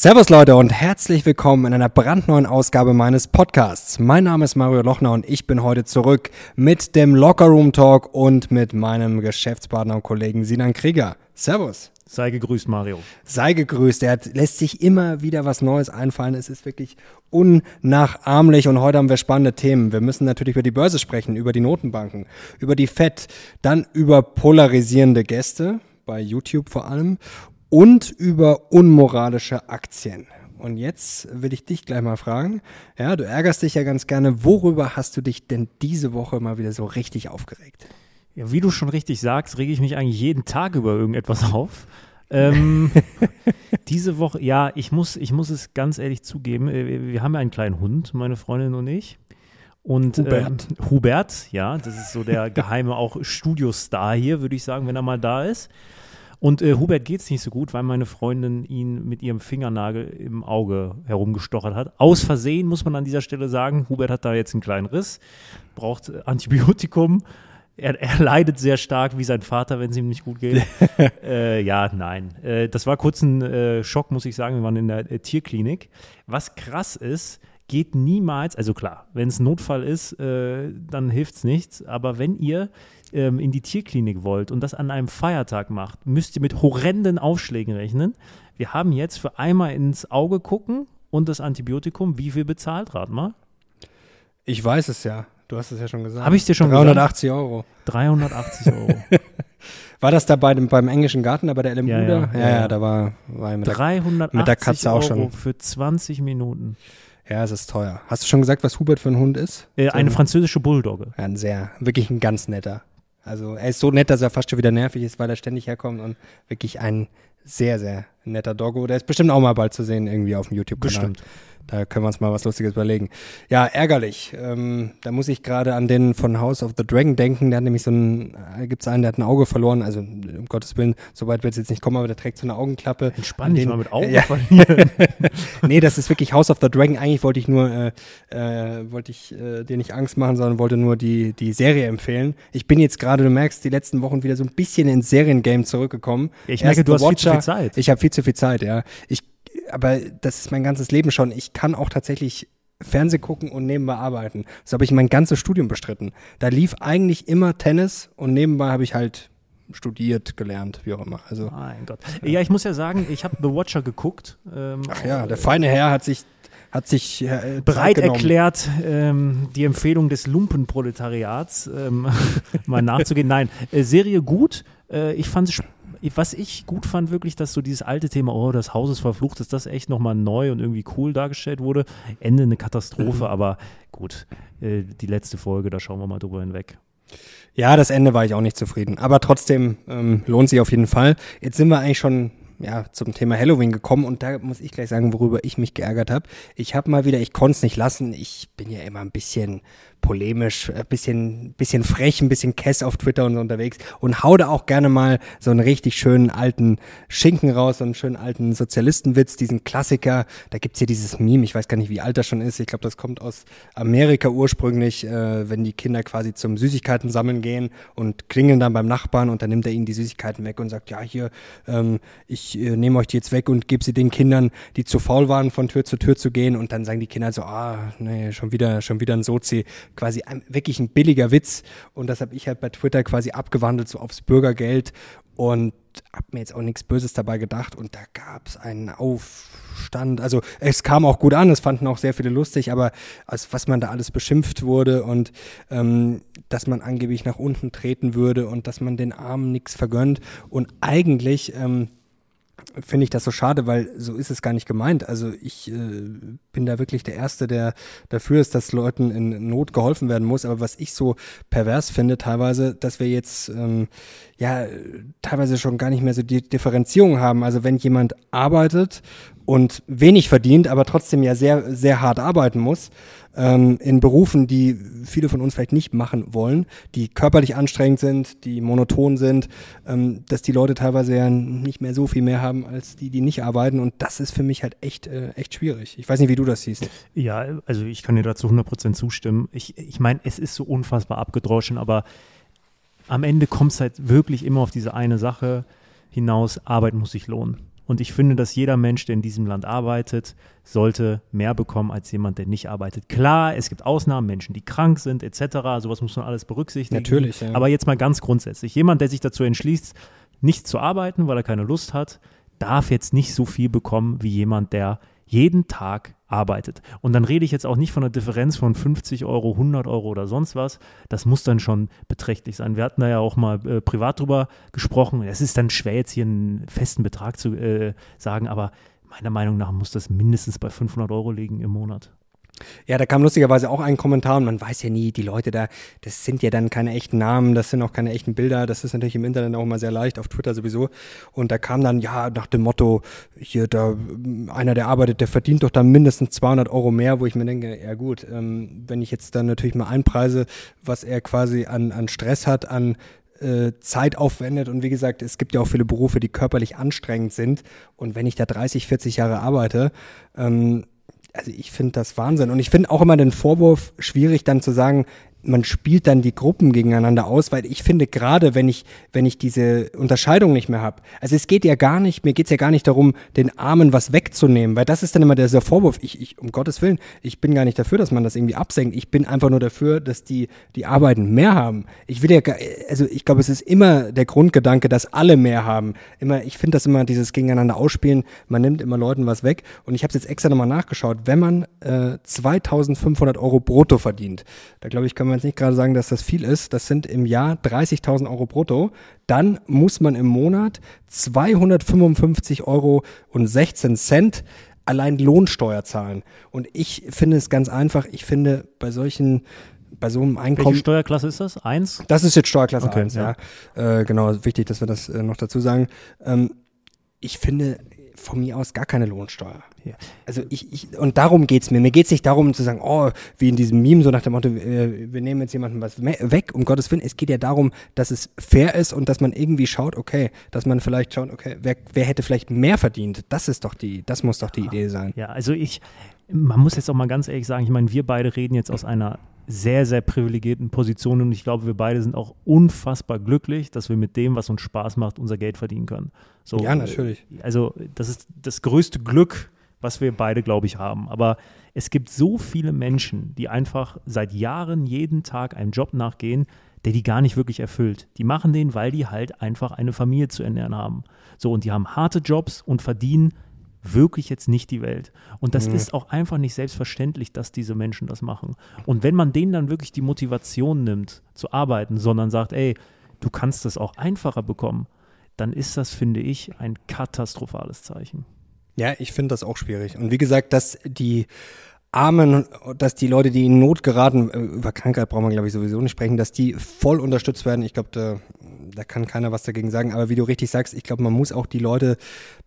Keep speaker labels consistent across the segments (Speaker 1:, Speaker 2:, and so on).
Speaker 1: Servus Leute und herzlich willkommen in einer brandneuen Ausgabe meines Podcasts. Mein Name ist Mario Lochner und ich bin heute zurück mit dem Locker Room Talk und mit meinem Geschäftspartner und Kollegen Sinan Krieger. Servus.
Speaker 2: Sei gegrüßt, Mario.
Speaker 1: Sei gegrüßt. Er hat, lässt sich immer wieder was Neues einfallen. Es ist wirklich unnachahmlich und heute haben wir spannende Themen. Wir müssen natürlich über die Börse sprechen, über die Notenbanken, über die FED, dann über polarisierende Gäste bei YouTube vor allem und über unmoralische Aktien. Und jetzt will ich dich gleich mal fragen. Ja, du ärgerst dich ja ganz gerne. Worüber hast du dich denn diese Woche mal wieder so richtig aufgeregt?
Speaker 2: Ja, wie du schon richtig sagst, rege ich mich eigentlich jeden Tag über irgendetwas auf. Ähm, diese Woche, ja, ich muss, ich muss es ganz ehrlich zugeben. äh, Wir haben ja einen kleinen Hund, meine Freundin und ich. Und
Speaker 1: Hubert.
Speaker 2: Ähm, Hubert, ja, das ist so der geheime auch Studiostar hier, würde ich sagen, wenn er mal da ist. Und äh, Hubert geht es nicht so gut, weil meine Freundin ihn mit ihrem Fingernagel im Auge herumgestochert hat. Aus Versehen, muss man an dieser Stelle sagen. Hubert hat da jetzt einen kleinen Riss, braucht äh, Antibiotikum. Er, er leidet sehr stark wie sein Vater, wenn es ihm nicht gut geht. äh, ja, nein. Äh, das war kurz ein äh, Schock, muss ich sagen. Wir waren in der äh, Tierklinik. Was krass ist, geht niemals, also klar, wenn es Notfall ist, äh, dann hilft es nichts. Aber wenn ihr ähm, in die Tierklinik wollt und das an einem Feiertag macht, müsst ihr mit horrenden Aufschlägen rechnen. Wir haben jetzt für einmal ins Auge gucken und das Antibiotikum, wie viel bezahlt, rat mal?
Speaker 1: Ich weiß es ja. Du hast es ja schon gesagt.
Speaker 2: Habe ich dir schon
Speaker 1: 380 Euro.
Speaker 2: 380 Euro.
Speaker 1: War das da bei dem, beim englischen Garten, da bei der LMU
Speaker 2: Ja, ja,
Speaker 1: ja,
Speaker 2: ja,
Speaker 1: da war, war mit der,
Speaker 2: 380
Speaker 1: mit der Katze auch
Speaker 2: Euro
Speaker 1: schon.
Speaker 2: für 20 Minuten.
Speaker 1: Ja, es ist teuer. Hast du schon gesagt, was Hubert für ein Hund ist?
Speaker 2: Äh,
Speaker 1: So
Speaker 2: eine
Speaker 1: ein-
Speaker 2: französische Bulldogge.
Speaker 1: Ja, ein sehr, wirklich ein ganz netter. Also er ist so nett, dass er fast schon wieder nervig ist, weil er ständig herkommt und wirklich ein sehr, sehr netter Doggo. Der ist bestimmt auch mal bald zu sehen irgendwie auf dem YouTube-Kanal.
Speaker 2: Bestimmt.
Speaker 1: Da können wir uns mal was Lustiges überlegen. Ja, ärgerlich. Ähm, da muss ich gerade an den von House of the Dragon denken. Der hat nämlich so ein, äh, gibt's einen, der hat ein Auge verloren. Also um Gottes Willen, so weit wird es jetzt nicht kommen, aber der trägt so eine Augenklappe.
Speaker 2: Entspann dich mal mit Augen
Speaker 1: Ja.
Speaker 2: verlieren.
Speaker 1: nee, das ist wirklich House of the Dragon. Eigentlich wollte ich nur, äh, äh, wollte ich äh, dir nicht Angst machen, sondern wollte nur die, die Serie empfehlen. Ich bin jetzt gerade, du merkst, die letzten Wochen wieder so ein bisschen ins Seriengame zurückgekommen.
Speaker 2: Ja, ich
Speaker 1: Erst
Speaker 2: merke, du
Speaker 1: The
Speaker 2: hast viel zu viel
Speaker 1: Watcher.
Speaker 2: Zeit.
Speaker 1: Ich habe viel zu viel Zeit, ja. Ich, aber das ist mein ganzes Leben schon. Ich kann auch tatsächlich Fernseh gucken und nebenbei arbeiten. So habe ich mein ganzes Studium bestritten. Da lief eigentlich immer Tennis und nebenbei habe ich halt studiert, gelernt, wie auch immer. Also,
Speaker 2: Mein Gott. Ja, ich muss ja sagen, ich habe The Watcher geguckt. Ähm,
Speaker 1: ach ja, der feine Herr hat sich, hat sich äh,
Speaker 2: bereit erklärt, ähm, die Empfehlung des Lumpenproletariats ähm, mal nachzugehen. Nein, äh, Serie gut. Äh, ich fand es was ich gut fand, wirklich, dass so dieses alte Thema, oh, das Haus ist verflucht, dass das echt nochmal neu und irgendwie cool dargestellt wurde. Ende eine Katastrophe,
Speaker 1: Mhm.
Speaker 2: aber gut, äh, die letzte Folge, da schauen wir mal drüber hinweg.
Speaker 1: Ja, das Ende war ich auch nicht zufrieden. Aber trotzdem ähm, lohnt sich auf jeden Fall. Jetzt sind wir eigentlich schon ja, zum Thema Halloween gekommen und da muss ich gleich sagen, worüber ich mich geärgert habe. Ich habe mal wieder, ich konnte es nicht lassen, ich bin ja immer ein bisschen polemisch, ein bisschen, bisschen frech, ein bisschen kess auf Twitter und so unterwegs und hau da auch gerne mal so einen richtig schönen alten Schinken raus, so einen schönen alten Sozialistenwitz, diesen Klassiker. Da gibt's hier dieses Meme, ich weiß gar nicht, wie alt das schon ist. Ich glaube, das kommt aus Amerika ursprünglich, äh, wenn die Kinder quasi zum Süßigkeiten sammeln gehen und klingeln dann beim Nachbarn und dann nimmt er ihnen die Süßigkeiten weg und sagt, ja, hier, ähm, ich äh, nehme euch die jetzt weg und gebe sie den Kindern, die zu faul waren, von Tür zu Tür zu gehen und dann sagen die Kinder so, ah, nee, schon wieder, schon wieder ein Sozi, quasi ein, wirklich ein billiger Witz. Und das habe ich halt bei Twitter quasi abgewandelt so aufs Bürgergeld. Und hab mir jetzt auch nichts Böses dabei gedacht. Und da gab's einen Aufstand. Also es kam auch gut an, es fanden auch sehr viele lustig, aber als was man da alles beschimpft wurde und ähm, dass man angeblich nach unten treten würde und dass man den Armen nichts vergönnt. Und eigentlich ähm, finde ich das so schade, weil so ist es gar nicht gemeint. Also ich äh, bin da wirklich der Erste, der dafür ist, dass Leuten in Not geholfen werden muss. Aber was ich so pervers finde teilweise, dass wir jetzt ähm, ja teilweise schon gar nicht mehr so die Differenzierung haben. Also wenn jemand arbeitet und wenig verdient, aber trotzdem ja sehr, sehr hart arbeiten muss, ähm, in Berufen, die viele von uns vielleicht nicht machen wollen, die körperlich anstrengend sind, die monoton sind, ähm, dass die Leute teilweise ja nicht mehr so viel mehr haben als die, die nicht arbeiten. Und das ist für mich halt echt, äh, echt schwierig. Ich weiß nicht, wie du das siehst.
Speaker 2: Ja, also ich kann dir dazu 100% zustimmen. Ich, ich meine, es ist so unfassbar abgedroschen, aber am Ende kommt es halt wirklich immer auf diese eine Sache hinaus, Arbeit muss sich lohnen. Und ich finde, dass jeder Mensch, der in diesem Land arbeitet, sollte mehr bekommen als jemand, der nicht arbeitet. Klar, es gibt Ausnahmen, Menschen, die krank sind, etc. Sowas muss man alles berücksichtigen.
Speaker 1: Natürlich. Ja.
Speaker 2: Aber jetzt mal ganz grundsätzlich. Jemand, der sich dazu entschließt, nicht zu arbeiten, weil er keine Lust hat, darf jetzt nicht so viel bekommen wie jemand, der jeden Tag arbeitet. Und dann rede ich jetzt auch nicht von einer Differenz von 50 Euro, 100 Euro oder sonst was. Das muss dann schon beträchtlich sein. Wir hatten da ja auch mal äh, privat drüber gesprochen. Es ist dann schwer, jetzt hier einen festen Betrag zu äh, sagen, aber meiner Meinung nach muss das mindestens bei 500 Euro liegen im Monat.
Speaker 1: Ja, da kam lustigerweise auch ein Kommentar und man weiß ja nie, die Leute da, das sind ja dann keine echten Namen, das sind auch keine echten Bilder, das ist natürlich im Internet auch immer sehr leicht, auf Twitter sowieso. Und da kam dann, ja, nach dem Motto, hier, da, einer, der arbeitet, der verdient doch dann mindestens 200 Euro mehr, wo ich mir denke, ja gut, ähm, wenn ich jetzt dann natürlich mal einpreise, was er quasi an, an Stress hat, an äh, Zeit aufwendet. Und wie gesagt, es gibt ja auch viele Berufe, die körperlich anstrengend sind. Und wenn ich da 30, 40 Jahre arbeite, ähm, also ich finde das Wahnsinn. Und ich finde auch immer den Vorwurf schwierig, dann zu sagen, man spielt dann die Gruppen gegeneinander aus, weil ich finde gerade, wenn ich, wenn ich diese Unterscheidung nicht mehr habe, also es geht ja gar nicht, mir geht's ja gar nicht darum, den Armen was wegzunehmen, weil das ist dann immer dieser Vorwurf, ich, ich, um Gottes Willen, ich bin gar nicht dafür, dass man das irgendwie absenkt, ich bin einfach nur dafür, dass die, die Arbeiten mehr haben. Ich will ja, also ich glaube, es ist immer der Grundgedanke, dass alle mehr haben. Immer, ich finde das immer dieses gegeneinander ausspielen, man nimmt immer Leuten was weg und ich habe jetzt extra nochmal nachgeschaut, wenn man äh, 2500 Euro brutto verdient, da glaube ich, kann man jetzt nicht gerade sagen, dass das viel ist, das sind im Jahr 30.000 Euro brutto, dann muss man im Monat 255 Euro und 16 Cent allein Lohnsteuer zahlen. Und ich finde es ganz einfach, ich finde bei solchen bei so einem Einkommen. Welche
Speaker 2: Steuerklasse ist das? Eins?
Speaker 1: Das ist jetzt Steuerklasse okay, 1, ja. ja. Äh, genau, wichtig, dass wir das äh, noch dazu sagen. Ähm, ich finde, von mir aus gar keine Lohnsteuer. Ja. Also ich, ich, und darum geht's mir. Mir geht's nicht darum zu sagen, oh, wie in diesem Meme, so nach dem Motto, wir, wir nehmen jetzt jemanden was weg, um Gottes Willen. Es geht ja darum, dass es fair ist und dass man irgendwie schaut, okay, dass man vielleicht schaut, okay, wer, wer hätte vielleicht mehr verdient? Das ist doch die, das muss doch die Idee sein.
Speaker 2: Ja, also ich, man muss jetzt auch mal ganz ehrlich sagen, ich meine, wir beide reden jetzt aus einer sehr, sehr privilegierten Position und ich glaube, wir beide sind auch unfassbar glücklich, dass wir mit dem, was uns Spaß macht, unser Geld verdienen können.
Speaker 1: So, ja, natürlich.
Speaker 2: Also das ist das größte Glück, was wir beide, glaube ich, haben. Aber es gibt so viele Menschen, die einfach seit Jahren jeden Tag einem Job nachgehen, der die gar nicht wirklich erfüllt. Die machen den, weil die halt einfach eine Familie zu ernähren haben. So, und die haben harte Jobs und verdienen wirklich jetzt nicht die Welt. Und das mhm. ist auch einfach nicht selbstverständlich, dass diese Menschen das machen. Und wenn man denen dann wirklich die Motivation nimmt, zu arbeiten, sondern sagt, ey, du kannst das auch einfacher bekommen, dann ist das, finde ich, ein katastrophales Zeichen.
Speaker 1: Ja, ich finde das auch schwierig. Und wie gesagt, dass die Armen, dass die Leute, die in Not geraten, äh, über Krankheit brauchen wir, glaube ich, sowieso nicht sprechen, dass die voll unterstützt werden. Ich glaube, da, kann keiner was dagegen sagen. Aber wie du richtig sagst, ich glaube, man muss auch die Leute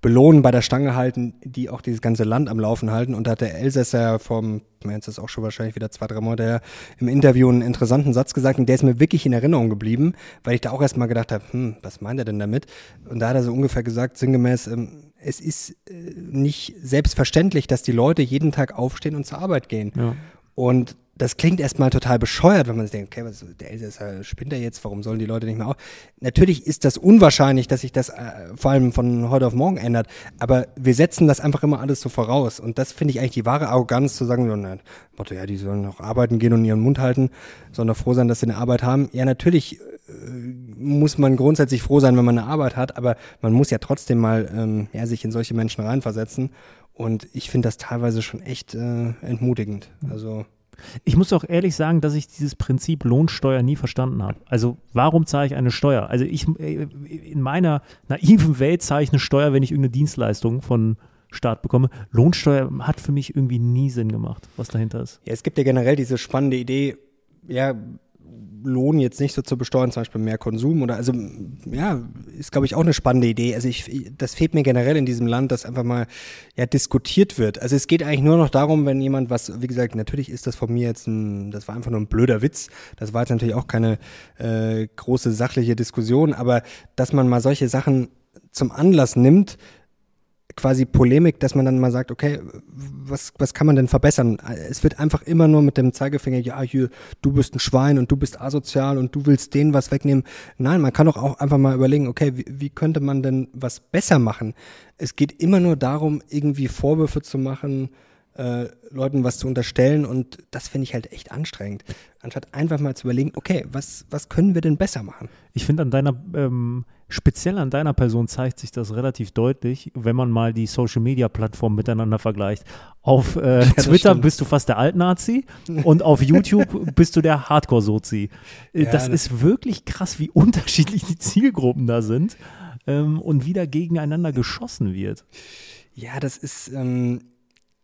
Speaker 1: belohnen, bei der Stange halten, die auch dieses ganze Land am Laufen halten. Und da hat der Elsässer vom, jetzt ist auch schon wahrscheinlich wieder zwei, drei Monate her, im Interview einen interessanten Satz gesagt und der ist mir wirklich in Erinnerung geblieben, weil ich da auch erstmal gedacht habe, hm, was meint er denn damit? Und da hat er so ungefähr gesagt, sinngemäß, ähm, es ist äh, nicht selbstverständlich, dass die Leute jeden Tag aufstehen und zur Arbeit gehen. Ja. Und das klingt erstmal total bescheuert, wenn man sich denkt, okay, was, der Elsässer spinnt er jetzt, warum sollen die Leute nicht mehr auf? Natürlich ist das unwahrscheinlich, dass sich das äh, vor allem von heute auf morgen ändert, aber wir setzen das einfach immer alles so voraus und das finde ich eigentlich die wahre Arroganz zu sagen, so, nein, Motto, ja, die sollen noch arbeiten gehen und ihren Mund halten, sondern froh sein, dass sie eine Arbeit haben. Ja, natürlich muss man grundsätzlich froh sein, wenn man eine Arbeit hat, aber man muss ja trotzdem mal ähm, ja, sich in solche Menschen reinversetzen. Und ich finde das teilweise schon echt äh, entmutigend. Also
Speaker 2: ich muss auch ehrlich sagen, dass ich dieses Prinzip Lohnsteuer nie verstanden habe. Also warum zahle ich eine Steuer? Also ich äh, in meiner naiven Welt zahle ich eine Steuer, wenn ich irgendeine Dienstleistung von Staat bekomme. Lohnsteuer hat für mich irgendwie nie Sinn gemacht, was dahinter ist.
Speaker 1: Ja, es gibt ja generell diese spannende Idee, ja, Lohn jetzt nicht so zu besteuern, zum Beispiel mehr Konsum oder also ja, ist glaube ich auch eine spannende Idee. Also ich, das fehlt mir generell in diesem Land, dass einfach mal ja diskutiert wird. Also es geht eigentlich nur noch darum, wenn jemand was, wie gesagt, natürlich ist das von mir jetzt ein, das war einfach nur ein blöder Witz. Das war jetzt natürlich auch keine äh, große sachliche Diskussion, aber dass man mal solche Sachen zum Anlass nimmt, quasi Polemik, dass man dann mal sagt, okay, was, was kann man denn verbessern? Es wird einfach immer nur mit dem Zeigefinger, ja, hier, du bist ein Schwein und du bist asozial und du willst denen was wegnehmen. Nein, man kann doch auch einfach mal überlegen, okay, wie, wie könnte man denn was besser machen? Es geht immer nur darum, irgendwie Vorwürfe zu machen, äh, Leuten was zu unterstellen und das finde ich halt echt anstrengend. Anstatt einfach mal zu überlegen, okay, was, was können wir denn besser machen?
Speaker 2: Ich finde an deiner, ähm, speziell an deiner Person zeigt sich das relativ deutlich, wenn man mal die Social Media Plattformen miteinander vergleicht. Auf äh, ja, Twitter bist du fast der Altnazi und auf YouTube bist du der Hardcore-Sozi. Äh, ja, das, das ist wirklich krass, wie unterschiedlich die Zielgruppen da sind ähm, und wie da gegeneinander geschossen wird.
Speaker 1: Ja, das ist, ähm,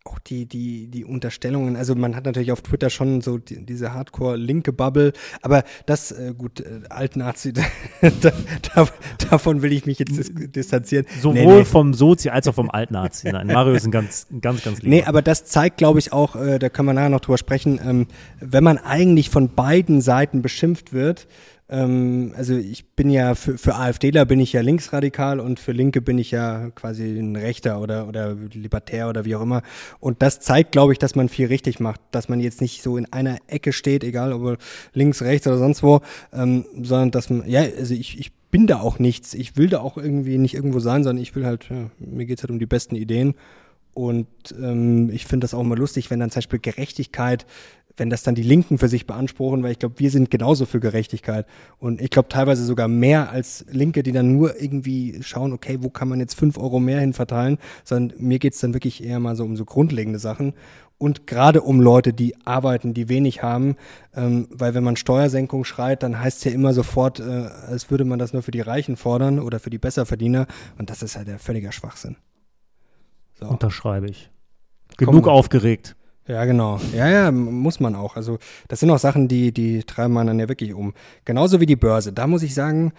Speaker 1: auch die, die, die Unterstellungen, also man hat natürlich auf Twitter schon so die, diese Hardcore-linke Bubble, aber das, äh, gut, äh, Altnazi, da, da, davon will ich mich jetzt dis distanzieren.
Speaker 2: Sowohl nee, nee. vom Sozi als auch vom Altnazi. Nein, Mario ist ein ganz, ganz, ganz
Speaker 1: lieber. Nee, aber das zeigt, glaube ich, auch, äh, da können wir nachher noch drüber sprechen, ähm, wenn man eigentlich von beiden Seiten beschimpft wird, ähm, also ich bin ja für, für AfDler bin ich ja linksradikal und für Linke bin ich ja quasi ein Rechter oder, oder Libertär oder wie auch immer. Und das zeigt, glaube ich, dass man viel richtig macht, dass man jetzt nicht so in einer Ecke steht, egal ob links, rechts oder sonst wo, ähm, sondern dass man, ja, also ich, ich bin da auch nichts. Ich will da auch irgendwie nicht irgendwo sein, sondern ich will halt, ja, mir geht's halt um die besten Ideen. Und ähm, ich finde das auch immer lustig, wenn dann zum Beispiel Gerechtigkeit wenn das dann die Linken für sich beanspruchen, weil ich glaube, wir sind genauso für Gerechtigkeit. Und ich glaube teilweise sogar mehr als Linke, die dann nur irgendwie schauen, okay, wo kann man jetzt fünf Euro mehr hin verteilen, sondern mir geht's dann wirklich eher mal so um so grundlegende Sachen. Und gerade um Leute, die arbeiten, die wenig haben, ähm, weil wenn man Steuersenkung schreit, dann heißt es ja immer sofort, äh, als würde man das nur für die Reichen fordern oder für die Besserverdiener. Und das ist halt der völliger Schwachsinn.
Speaker 2: So. Unterschreibe ich. Genug Komm. aufgeregt.
Speaker 1: Ja, genau. Ja, ja, muss man auch. Also das sind auch Sachen, die, die treiben man dann ja wirklich um. Genauso wie die Börse. Da muss ich sagen,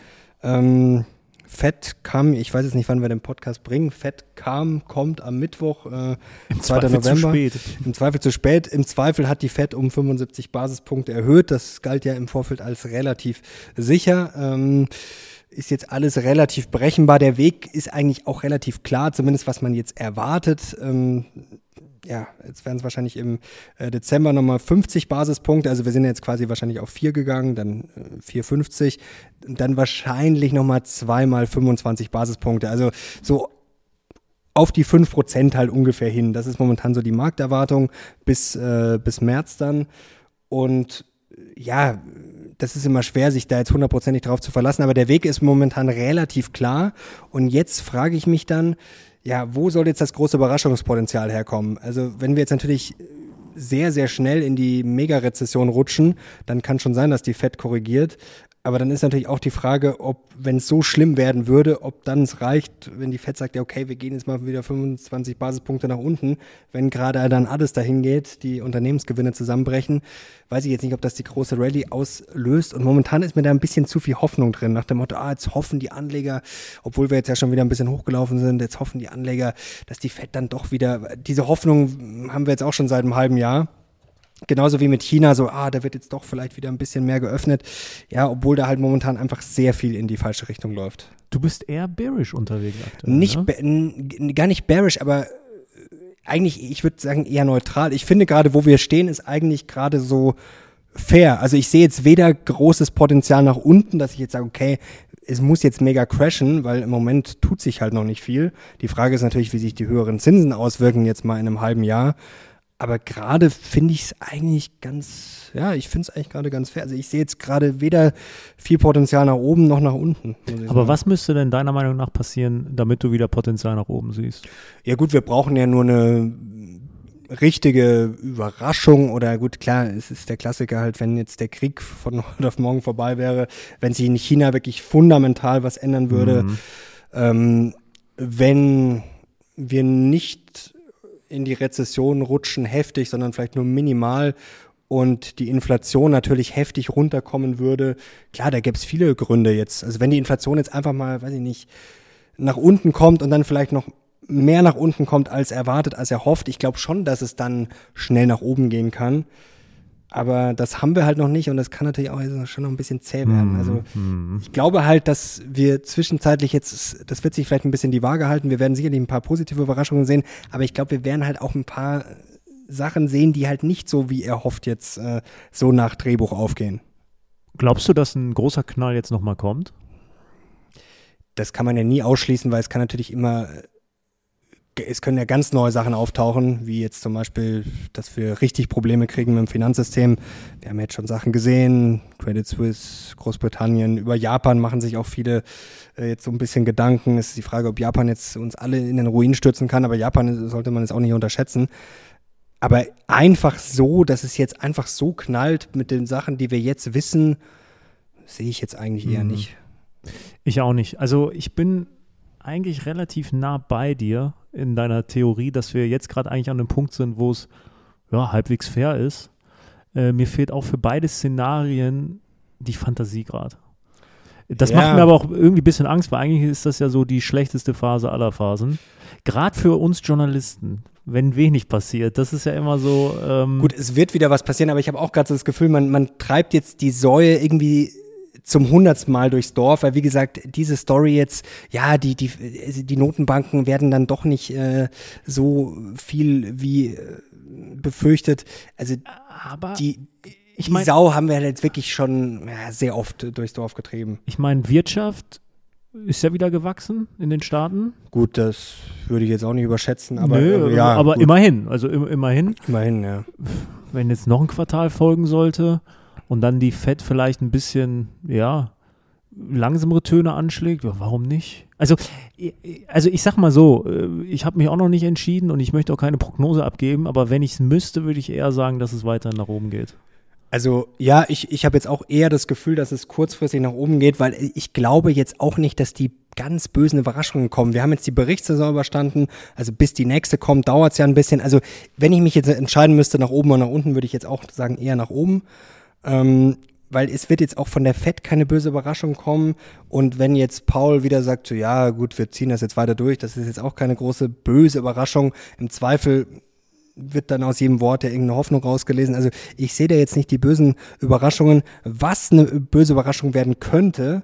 Speaker 1: ähm, Fett kam, ich weiß jetzt nicht, wann wir den Podcast bringen. Fett kam, kommt am Mittwoch, äh, Im 2. Zweifel November. Zu spät. Im Zweifel zu spät. Im Zweifel hat die Fett um 75 Basispunkte erhöht. Das galt ja im Vorfeld als relativ sicher. Ähm, ist jetzt alles relativ berechenbar. Der Weg ist eigentlich auch relativ klar, zumindest was man jetzt erwartet. Ähm, ja, jetzt werden es wahrscheinlich im äh, Dezember nochmal 50 Basispunkte. Also wir sind jetzt quasi wahrscheinlich auf 4 gegangen, dann äh, 4,50. Dann wahrscheinlich nochmal zweimal 25 Basispunkte. Also so auf die 5% halt ungefähr hin. Das ist momentan so die Markterwartung bis, äh, bis März dann. Und ja, das ist immer schwer, sich da jetzt hundertprozentig drauf zu verlassen, aber der Weg ist momentan relativ klar. Und jetzt frage ich mich dann, ja, wo soll jetzt das große Überraschungspotenzial herkommen? Also wenn wir jetzt natürlich sehr, sehr schnell in die Mega-Rezession rutschen, dann kann schon sein, dass die Fed korrigiert. Aber dann ist natürlich auch die Frage, ob, wenn es so schlimm werden würde, ob dann es reicht, wenn die FED sagt, ja, okay, wir gehen jetzt mal wieder 25 Basispunkte nach unten, wenn gerade dann alles dahin geht, die Unternehmensgewinne zusammenbrechen, weiß ich jetzt nicht, ob das die große Rallye auslöst. Und momentan ist mir da ein bisschen zu viel Hoffnung drin, nach dem Motto, ah, jetzt hoffen die Anleger, obwohl wir jetzt ja schon wieder ein bisschen hochgelaufen sind, jetzt hoffen die Anleger, dass die FED dann doch wieder, diese Hoffnung haben wir jetzt auch schon seit einem halben Jahr. Genauso wie mit China, so, ah, da wird jetzt doch vielleicht wieder ein bisschen mehr geöffnet. Ja, obwohl da halt momentan einfach sehr viel in die falsche Richtung läuft.
Speaker 2: Du bist eher bearish unterwegs
Speaker 1: aktuell. Nicht, ne? gar nicht bearish, aber äh, eigentlich, ich würde sagen, eher neutral. Ich finde gerade, wo wir stehen, ist eigentlich gerade so fair. Also ich sehe jetzt weder großes Potenzial nach unten, dass ich jetzt sage, okay, es muss jetzt mega crashen, weil im Moment tut sich halt noch nicht viel. Die Frage ist natürlich, wie sich die höheren Zinsen auswirken jetzt mal in einem halben Jahr. Aber gerade finde ich es eigentlich ganz, ja, ich finde es eigentlich gerade ganz fair. Also ich sehe jetzt gerade weder viel Potenzial nach oben noch nach unten.
Speaker 2: Aber sagen. was müsste denn deiner Meinung nach passieren, damit du wieder Potenzial nach oben siehst?
Speaker 1: Ja gut, wir brauchen ja nur eine richtige Überraschung oder gut, klar, es ist der Klassiker halt, wenn jetzt der Krieg von heute auf morgen vorbei wäre, wenn sich in China wirklich fundamental was ändern würde, mhm. ähm, wenn wir nicht in die Rezession rutschen heftig, sondern vielleicht nur minimal und die Inflation natürlich heftig runterkommen würde. Klar, da gäbe es viele Gründe jetzt. Also wenn die Inflation jetzt einfach mal, weiß ich nicht, nach unten kommt und dann vielleicht noch mehr nach unten kommt als erwartet, als erhofft, ich glaube schon, dass es dann schnell nach oben gehen kann. Aber das haben wir halt noch nicht und das kann natürlich auch schon noch ein bisschen zäh werden. Also ich glaube halt, dass wir zwischenzeitlich jetzt, das wird sich vielleicht ein bisschen die Waage halten. Wir werden sicherlich ein paar positive Überraschungen sehen, aber ich glaube, wir werden halt auch ein paar Sachen sehen, die halt nicht so, wie er hofft, jetzt äh, so nach Drehbuch aufgehen.
Speaker 2: Glaubst du, dass ein großer Knall jetzt nochmal kommt?
Speaker 1: Das kann man ja nie ausschließen, weil es kann natürlich immer es können ja ganz neue Sachen auftauchen, wie jetzt zum Beispiel, dass wir richtig Probleme kriegen mit dem Finanzsystem. Wir haben jetzt schon Sachen gesehen, Credit Suisse, Großbritannien, über Japan machen sich auch viele äh, jetzt so ein bisschen Gedanken. Es ist die Frage, ob Japan jetzt uns alle in den Ruin stürzen kann, aber Japan sollte man jetzt auch nicht unterschätzen. Aber einfach so, dass es jetzt einfach so knallt mit den Sachen, die wir jetzt wissen, sehe ich jetzt eigentlich eher mhm. nicht.
Speaker 2: Ich auch nicht. Also ich bin eigentlich relativ nah bei dir in deiner Theorie, dass wir jetzt gerade eigentlich an einem Punkt sind, wo es ja, halbwegs fair ist. Äh, mir fehlt auch für beide Szenarien die Fantasie gerade. Das ja. macht mir aber auch irgendwie ein bisschen Angst, weil eigentlich ist das ja so die schlechteste Phase aller Phasen. Gerade für uns Journalisten, wenn wenig passiert. Das ist ja immer so. Ähm
Speaker 1: Gut, es wird wieder was passieren, aber ich habe auch gerade so das Gefühl, man, man treibt jetzt die Säue irgendwie zum hundertsten Mal durchs Dorf, weil wie gesagt, diese Story jetzt, ja, die, die, die Notenbanken werden dann doch nicht äh, so viel wie äh, befürchtet. Also
Speaker 2: aber
Speaker 1: die, ich mein, die Sau haben wir halt jetzt wirklich schon ja, sehr oft durchs Dorf getrieben.
Speaker 2: Ich meine, Wirtschaft ist ja wieder gewachsen in den Staaten.
Speaker 1: Gut, das würde ich jetzt auch nicht überschätzen, aber, Nö,
Speaker 2: äh, ja, aber immerhin, also im, immerhin.
Speaker 1: Immerhin, ja.
Speaker 2: Wenn jetzt noch ein Quartal folgen sollte, und dann die Fett vielleicht ein bisschen, ja, langsamere Töne anschlägt, ja, warum nicht? Also, also ich sag mal so, äh, ich habe mich auch noch nicht entschieden und ich möchte auch keine Prognose abgeben, aber wenn ich es müsste, würde ich eher sagen, dass es weiter nach oben geht.
Speaker 1: Also ja, ich, ich habe jetzt auch eher das Gefühl, dass es kurzfristig nach oben geht, weil ich glaube jetzt auch nicht, dass die ganz bösen Überraschungen kommen. Wir haben jetzt die Berichtssaison überstanden, also bis die nächste kommt, dauert es ja ein bisschen. Also wenn ich mich jetzt entscheiden müsste nach oben oder nach unten, würde ich jetzt auch sagen eher nach oben. Ähm, weil es wird jetzt auch von der Fed keine böse Überraschung kommen. Und wenn jetzt Paul wieder sagt, so ja, gut, wir ziehen das jetzt weiter durch, das ist jetzt auch keine große böse Überraschung. Im Zweifel wird dann aus jedem Wort ja irgendeine Hoffnung rausgelesen. Also ich sehe da jetzt nicht die bösen Überraschungen, was eine böse Überraschung werden könnte.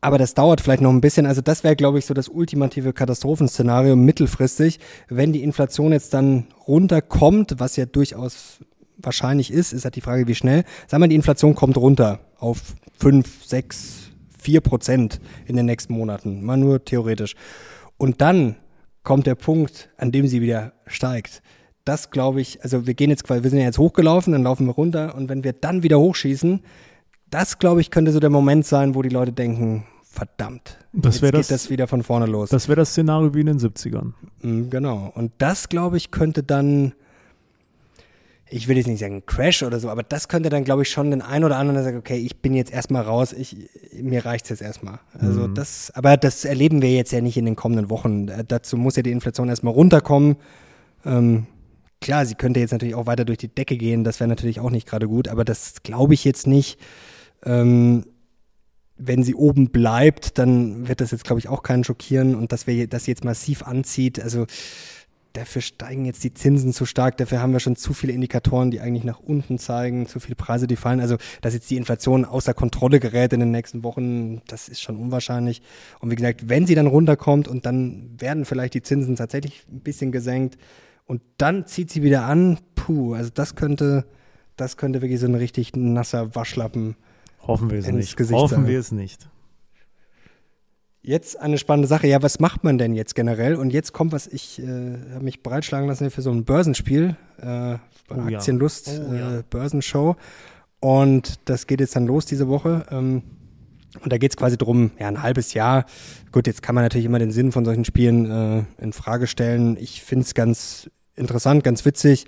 Speaker 1: Aber das dauert vielleicht noch ein bisschen. Also das wäre, glaube ich, so das ultimative Katastrophenszenario mittelfristig, wenn die Inflation jetzt dann runterkommt, was ja durchaus wahrscheinlich ist, ist halt die Frage, wie schnell. Sagen wir, die Inflation kommt runter auf 5, 6, 4 Prozent in den nächsten Monaten. Mal nur theoretisch. Und dann kommt der Punkt, an dem sie wieder steigt. Das glaube ich, also wir gehen jetzt quasi, wir sind ja jetzt hochgelaufen, dann laufen wir runter und wenn wir dann wieder hochschießen, das glaube ich könnte so der Moment sein, wo die Leute denken, verdammt,
Speaker 2: das jetzt
Speaker 1: geht das wieder von vorne los.
Speaker 2: Das wäre das Szenario wie in den 70ern.
Speaker 1: Mm, genau. Und das glaube ich könnte dann ich will jetzt nicht sagen Crash oder so, aber das könnte dann, glaube ich, schon den einen oder anderen sagen, okay, ich bin jetzt erstmal raus, ich, mir reicht's jetzt erstmal. Also mhm. das, aber das erleben wir jetzt ja nicht in den kommenden Wochen. Äh, dazu muss ja die Inflation erstmal runterkommen. Ähm, klar, sie könnte jetzt natürlich auch weiter durch die Decke gehen, das wäre natürlich auch nicht gerade gut, aber das glaube ich jetzt nicht. Ähm, wenn sie oben bleibt, dann wird das jetzt, glaube ich, auch keinen schockieren und dass wir das jetzt massiv anzieht, also dafür steigen jetzt die Zinsen zu stark, dafür haben wir schon zu viele Indikatoren, die eigentlich nach unten zeigen, zu viele Preise, die fallen. Also, dass jetzt die Inflation außer Kontrolle gerät in den nächsten Wochen, das ist schon unwahrscheinlich. Und wie gesagt, wenn sie dann runterkommt und dann werden vielleicht die Zinsen tatsächlich ein bisschen gesenkt und dann zieht sie wieder an, puh, also das könnte, das könnte wirklich so ein richtig nasser Waschlappen
Speaker 2: Hoffen wir es nicht.
Speaker 1: Gesicht
Speaker 2: Hoffen sein. wir es nicht.
Speaker 1: Jetzt eine spannende Sache. Ja, was macht man denn jetzt generell? Und jetzt kommt was, ich äh, habe mich breitschlagen lassen für so ein Börsenspiel, äh, oh, Aktienlust, ja. Oh, ja. Äh, Börsenshow. Und das geht jetzt dann los diese Woche. Ähm, und da geht es quasi drum, ja, ein halbes Jahr. Gut, jetzt kann man natürlich immer den Sinn von solchen Spielen äh, in Frage stellen. Ich finde es ganz interessant, ganz witzig.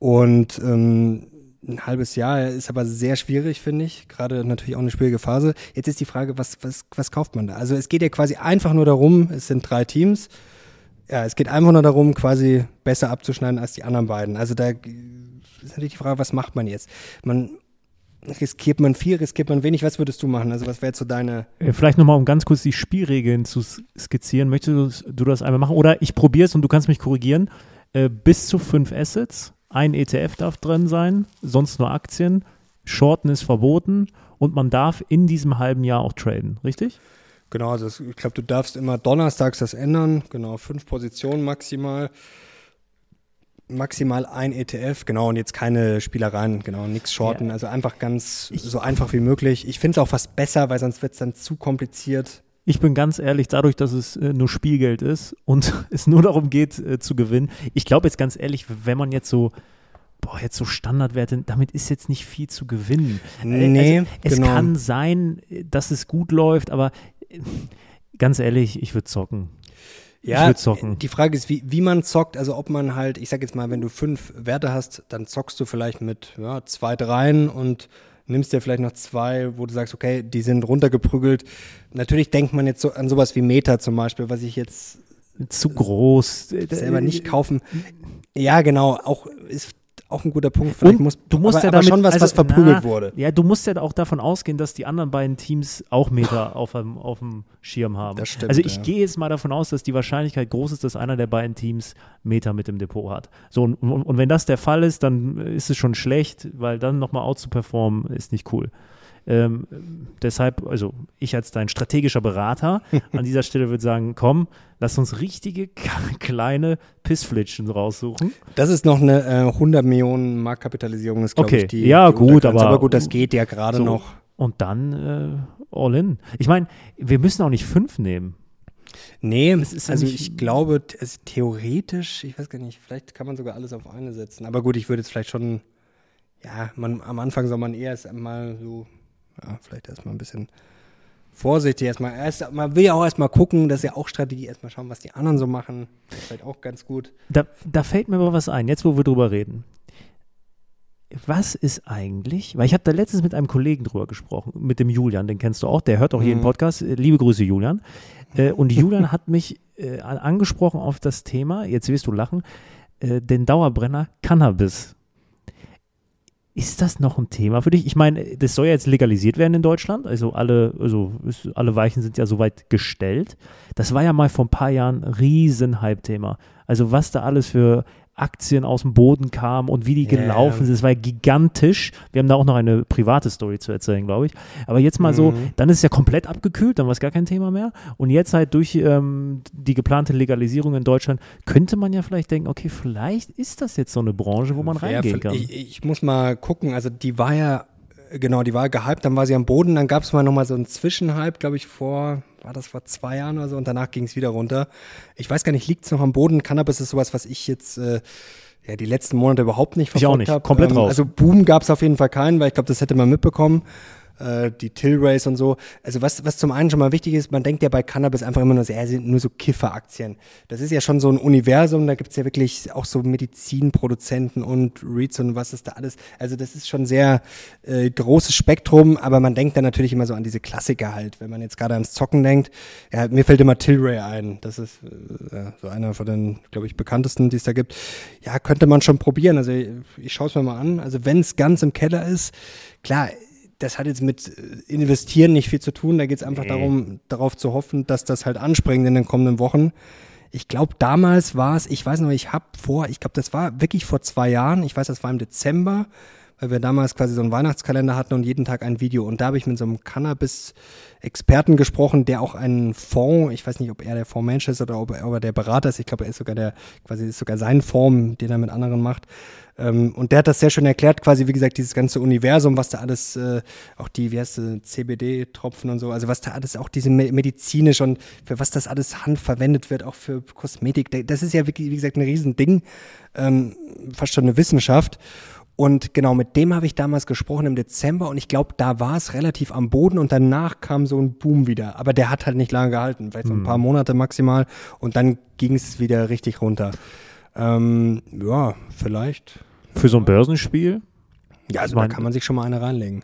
Speaker 1: Und ähm, ein halbes Jahr ist aber sehr schwierig, finde ich. Gerade natürlich auch eine schwierige Phase. Jetzt ist die Frage, was, was, was kauft man da? Also es geht ja quasi einfach nur darum, es sind drei Teams. Ja, es geht einfach nur darum, quasi besser abzuschneiden als die anderen beiden. Also da ist natürlich die Frage, was macht man jetzt? Man riskiert man viel, riskiert man wenig. Was würdest du machen? Also was wäre so deine...
Speaker 2: Äh, vielleicht nochmal, um ganz kurz die Spielregeln zu skizzieren. Möchtest du, du das einmal machen? Oder ich probiere es und du kannst mich korrigieren. Äh, bis zu fünf Assets ein ETF darf drin sein, sonst nur Aktien. Shorten ist verboten und man darf in diesem halben Jahr auch traden, richtig?
Speaker 1: Genau, also ich glaube, du darfst immer donnerstags das ändern. Genau, fünf Positionen maximal. Maximal ein ETF, genau, und jetzt keine Spielereien, genau, nichts shorten. Ja. Also einfach ganz ich, so einfach wie möglich. Ich finde es auch fast besser, weil sonst wird es dann zu kompliziert.
Speaker 2: Ich bin ganz ehrlich, dadurch, dass es äh, nur Spielgeld ist und es nur darum geht, äh, zu gewinnen. Ich glaube jetzt ganz ehrlich, wenn man jetzt so boah, jetzt so Standardwerte, damit ist jetzt nicht viel zu gewinnen. Äh, nee, also, es genau. kann sein, dass es gut läuft, aber äh, ganz ehrlich, ich würde zocken.
Speaker 1: Ja, die Frage ist, wie, wie man zockt. Also ob man halt, ich sag jetzt mal, wenn du fünf Werte hast, dann zockst du vielleicht mit ja, zwei, dreien und nimmst dir vielleicht noch zwei, wo du sagst, okay, die sind runtergeprügelt. Natürlich denkt man jetzt so an sowas wie Meta zum Beispiel, was ich jetzt
Speaker 2: zu groß
Speaker 1: selber nicht kaufen. Ja, genau, auch ist auch ein guter Punkt. Vielleicht muss,
Speaker 2: du musst
Speaker 1: aber,
Speaker 2: ja damit,
Speaker 1: schon was,
Speaker 2: also,
Speaker 1: was verprügelt na, wurde.
Speaker 2: Ja, du musst ja auch davon ausgehen, dass die anderen beiden Teams auch Meter auf dem, auf dem Schirm haben.
Speaker 1: Das stimmt,
Speaker 2: also ich
Speaker 1: ja.
Speaker 2: gehe jetzt mal davon aus, dass die Wahrscheinlichkeit groß ist, dass einer der beiden Teams Meter mit dem Depot hat. So, und, und, und wenn das der Fall ist, dann ist es schon schlecht, weil dann nochmal out zu performen ist nicht cool. Ähm, deshalb, also ich als dein strategischer Berater an dieser Stelle würde sagen, komm, lass uns richtige kleine Pissflitschen raussuchen.
Speaker 1: Das ist noch eine äh, 100 Millionen Marktkapitalisierung, ist glaube
Speaker 2: okay.
Speaker 1: ich die.
Speaker 2: Ja,
Speaker 1: die
Speaker 2: gut, aber,
Speaker 1: aber gut, das geht ja gerade
Speaker 2: so,
Speaker 1: noch.
Speaker 2: Und dann äh, all in. Ich meine, wir müssen auch nicht fünf nehmen.
Speaker 1: Nee, also ich glaube, es, theoretisch, ich weiß gar nicht, vielleicht kann man sogar alles auf eine setzen. Aber gut, ich würde jetzt vielleicht schon, ja, man, am Anfang soll man eher erst mal so ja, vielleicht erstmal ein bisschen vorsichtig erstmal. Erst, man will ja auch erstmal gucken, das ist ja auch Strategie, erstmal schauen, was die anderen so machen. Das ist vielleicht auch ganz gut.
Speaker 2: Da, da fällt mir aber was ein, jetzt wo wir drüber reden. Was ist eigentlich, weil ich habe da letztens mit einem Kollegen drüber gesprochen, mit dem Julian, den kennst du auch, der hört auch hier mhm. Podcast. Liebe Grüße, Julian. Äh, und Julian hat mich äh, angesprochen auf das Thema, jetzt wirst du lachen, äh, den Dauerbrenner Cannabis. Ist das noch ein Thema für dich? Ich meine, das soll ja jetzt legalisiert werden in Deutschland. Also alle, also alle Weichen sind ja soweit gestellt. Das war ja mal vor ein paar Jahren ein riesen Hype-Thema. Also was da alles für Aktien aus dem Boden kamen und wie die yeah. gelaufen sind. Es war gigantisch. Wir haben da auch noch eine private Story zu erzählen, glaube ich. Aber jetzt mal mhm. so, dann ist es ja komplett abgekühlt, dann war es gar kein Thema mehr. Und jetzt halt durch ähm, die geplante Legalisierung in Deutschland könnte man ja vielleicht denken, okay, vielleicht ist das jetzt so eine Branche, wo man ja, reingehen kann.
Speaker 1: Ich, ich muss mal gucken, also die war ja genau, die war gehypt, dann war sie am Boden, dann gab es mal nochmal so einen Zwischenhype, glaube ich, vor, war das vor zwei Jahren oder so, und danach ging es wieder runter. Ich weiß gar nicht, liegt es noch am Boden? Cannabis ist sowas, was ich jetzt äh, ja, die letzten Monate überhaupt nicht
Speaker 2: verfolgt habe. Ich auch nicht, hab. komplett ähm, raus.
Speaker 1: Also Boom gab es auf jeden Fall keinen, weil ich glaube, das hätte man mitbekommen äh, die Tilrays und so. Also was, was zum einen schon mal wichtig ist, man denkt ja bei Cannabis einfach immer nur so, ja, sind nur so Kifferaktien. Das ist ja schon so ein Universum, da gibt's ja wirklich auch so Medizinproduzenten und Reads und was ist da alles. Also das ist schon sehr äh, großes Spektrum, aber man denkt dann natürlich immer so an diese Klassiker halt, wenn man jetzt gerade ans Zocken denkt. Ja, mir fällt immer Tilray ein. Das ist äh, so einer von den, glaube ich, bekanntesten, die es da gibt. Ja, könnte man schon probieren. Also ich, ich schaue es mir mal an. Also wenn es ganz im Keller ist, klar, das hat jetzt mit äh, Investieren nicht viel zu tun. Da geht es einfach nee. darum, darauf zu hoffen, dass das halt anspringt in den kommenden Wochen. Ich glaube, damals war es, ich weiß noch, ich habe vor, ich glaube, das war wirklich vor zwei Jahren, ich weiß, das war im Dezember, weil wir damals quasi so einen Weihnachtskalender hatten und jeden Tag ein Video. Und da habe ich mit so einem Cannabis-Experten gesprochen, der auch einen Fonds, ich weiß nicht, ob er der Fondsmensch ist oder ob er, ob er der Berater ist, ich glaube, er ist sogar der, quasi ist sogar sein Fonds, den er mit anderen macht. Ähm, und der hat das sehr schön erklärt, quasi, wie gesagt, dieses ganze Universum, was da alles, äh, auch die, wie heißt das, CBD-Tropfen und so, also was da alles, auch diese medizinisch und für was das alles Hand verwendet wird, auch für Kosmetik, das ist ja wirklich, wie gesagt, ein Riesending, ähm, fast schon eine Wissenschaft. Und genau, mit dem habe ich damals gesprochen im Dezember und ich glaube, da war es relativ am Boden und danach kam so ein Boom wieder. Aber der hat halt nicht lange gehalten, vielleicht so ein mhm. paar Monate maximal und dann ging es wieder richtig runter. Ähm, ja, vielleicht
Speaker 2: für so ein Börsenspiel?
Speaker 1: Ja, also da kann man sich schon mal eine reinlegen.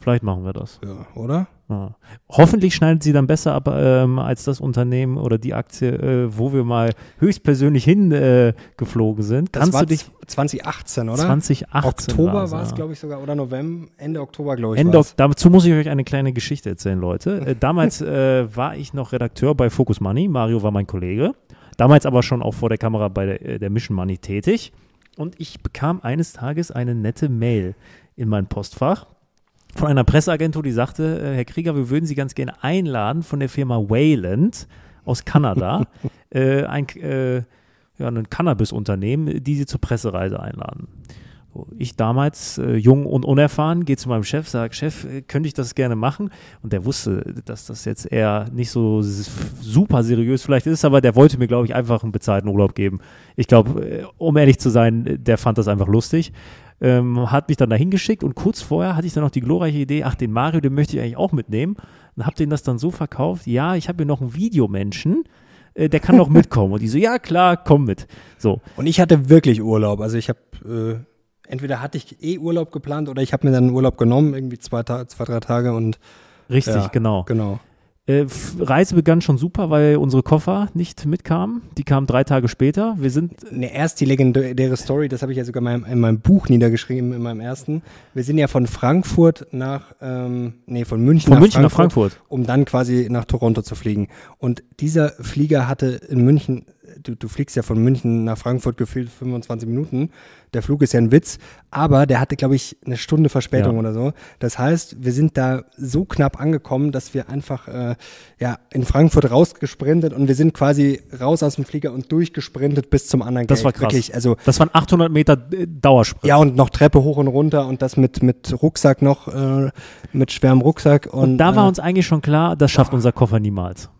Speaker 2: Vielleicht machen wir das.
Speaker 1: Ja, oder?
Speaker 2: Ja. Hoffentlich schneidet sie dann besser ab ähm, als das Unternehmen oder die Aktie, äh, wo wir mal höchstpersönlich hingeflogen äh, sind.
Speaker 1: Das Kannst war du dich 2018, oder?
Speaker 2: 2018.
Speaker 1: Oktober war es, glaube ich, sogar, oder November, Ende Oktober, glaube ich.
Speaker 2: Ende, dazu muss ich euch eine kleine Geschichte erzählen, Leute. Äh, damals äh, war ich noch Redakteur bei Focus Money. Mario war mein Kollege. Damals aber schon auch vor der Kamera bei der, äh, der Mission Money tätig. Und ich bekam eines Tages eine nette Mail in mein Postfach von einer Presseagentur, die sagte, äh, Herr Krieger, wir würden Sie ganz gerne einladen von der Firma Wayland aus Kanada, äh, ein, äh, ja, ein Cannabis-Unternehmen, die Sie zur Pressereise einladen. Ich damals, äh, jung und unerfahren, gehe zu meinem Chef, sage, Chef, äh, könnte ich das gerne machen? Und der wusste, dass das jetzt eher nicht so super seriös vielleicht ist, aber der wollte mir, glaube ich, einfach einen bezahlten Urlaub geben. Ich glaube, äh, um ehrlich zu sein, der fand das einfach lustig. Ähm, hat mich dann dahin geschickt und kurz vorher hatte ich dann noch die glorreiche Idee, ach, den Mario, den möchte ich eigentlich auch mitnehmen. Und habe den das dann so verkauft, ja, ich habe hier noch einen Videomenschen, äh, der kann noch mitkommen. Und die so, ja klar, komm mit. So.
Speaker 1: Und ich hatte wirklich Urlaub. Also ich habe äh, entweder hatte ich eh Urlaub geplant oder ich habe mir dann Urlaub genommen, irgendwie zwei, zwei drei Tage und
Speaker 2: Richtig,
Speaker 1: ja,
Speaker 2: genau.
Speaker 1: Genau.
Speaker 2: Äh, Reise begann schon super, weil unsere Koffer nicht mitkamen. Die kamen drei Tage später. Wir sind.
Speaker 1: Ne, erst die legendäre Story, das habe ich ja sogar in meinem, in meinem Buch niedergeschrieben, in meinem ersten. Wir sind ja von Frankfurt nach, ähm, nee, von München,
Speaker 2: von
Speaker 1: nach,
Speaker 2: München
Speaker 1: Frankfurt,
Speaker 2: nach Frankfurt,
Speaker 1: um dann quasi nach Toronto zu fliegen. Und dieser Flieger hatte in München du, du fliegst ja von München nach Frankfurt gefühlt 25 Minuten. Der Flug ist ja ein Witz, aber der hatte, glaube ich, eine Stunde Verspätung
Speaker 2: Ja.
Speaker 1: oder so. Das heißt, wir sind da so knapp angekommen, dass wir einfach äh, ja, in Frankfurt rausgesprintet und wir sind quasi raus aus dem Flieger und durchgesprintet bis zum anderen
Speaker 2: Das
Speaker 1: Gate.
Speaker 2: war krass.
Speaker 1: Wirklich, also
Speaker 2: Das waren 800 Meter äh, Dauersprint.
Speaker 1: ja, und noch Treppe hoch und runter und das mit, mit Rucksack noch, äh, mit schwerem Rucksack. Und,
Speaker 2: Und da war
Speaker 1: äh,
Speaker 2: uns eigentlich schon klar, das schafft unser Koffer niemals.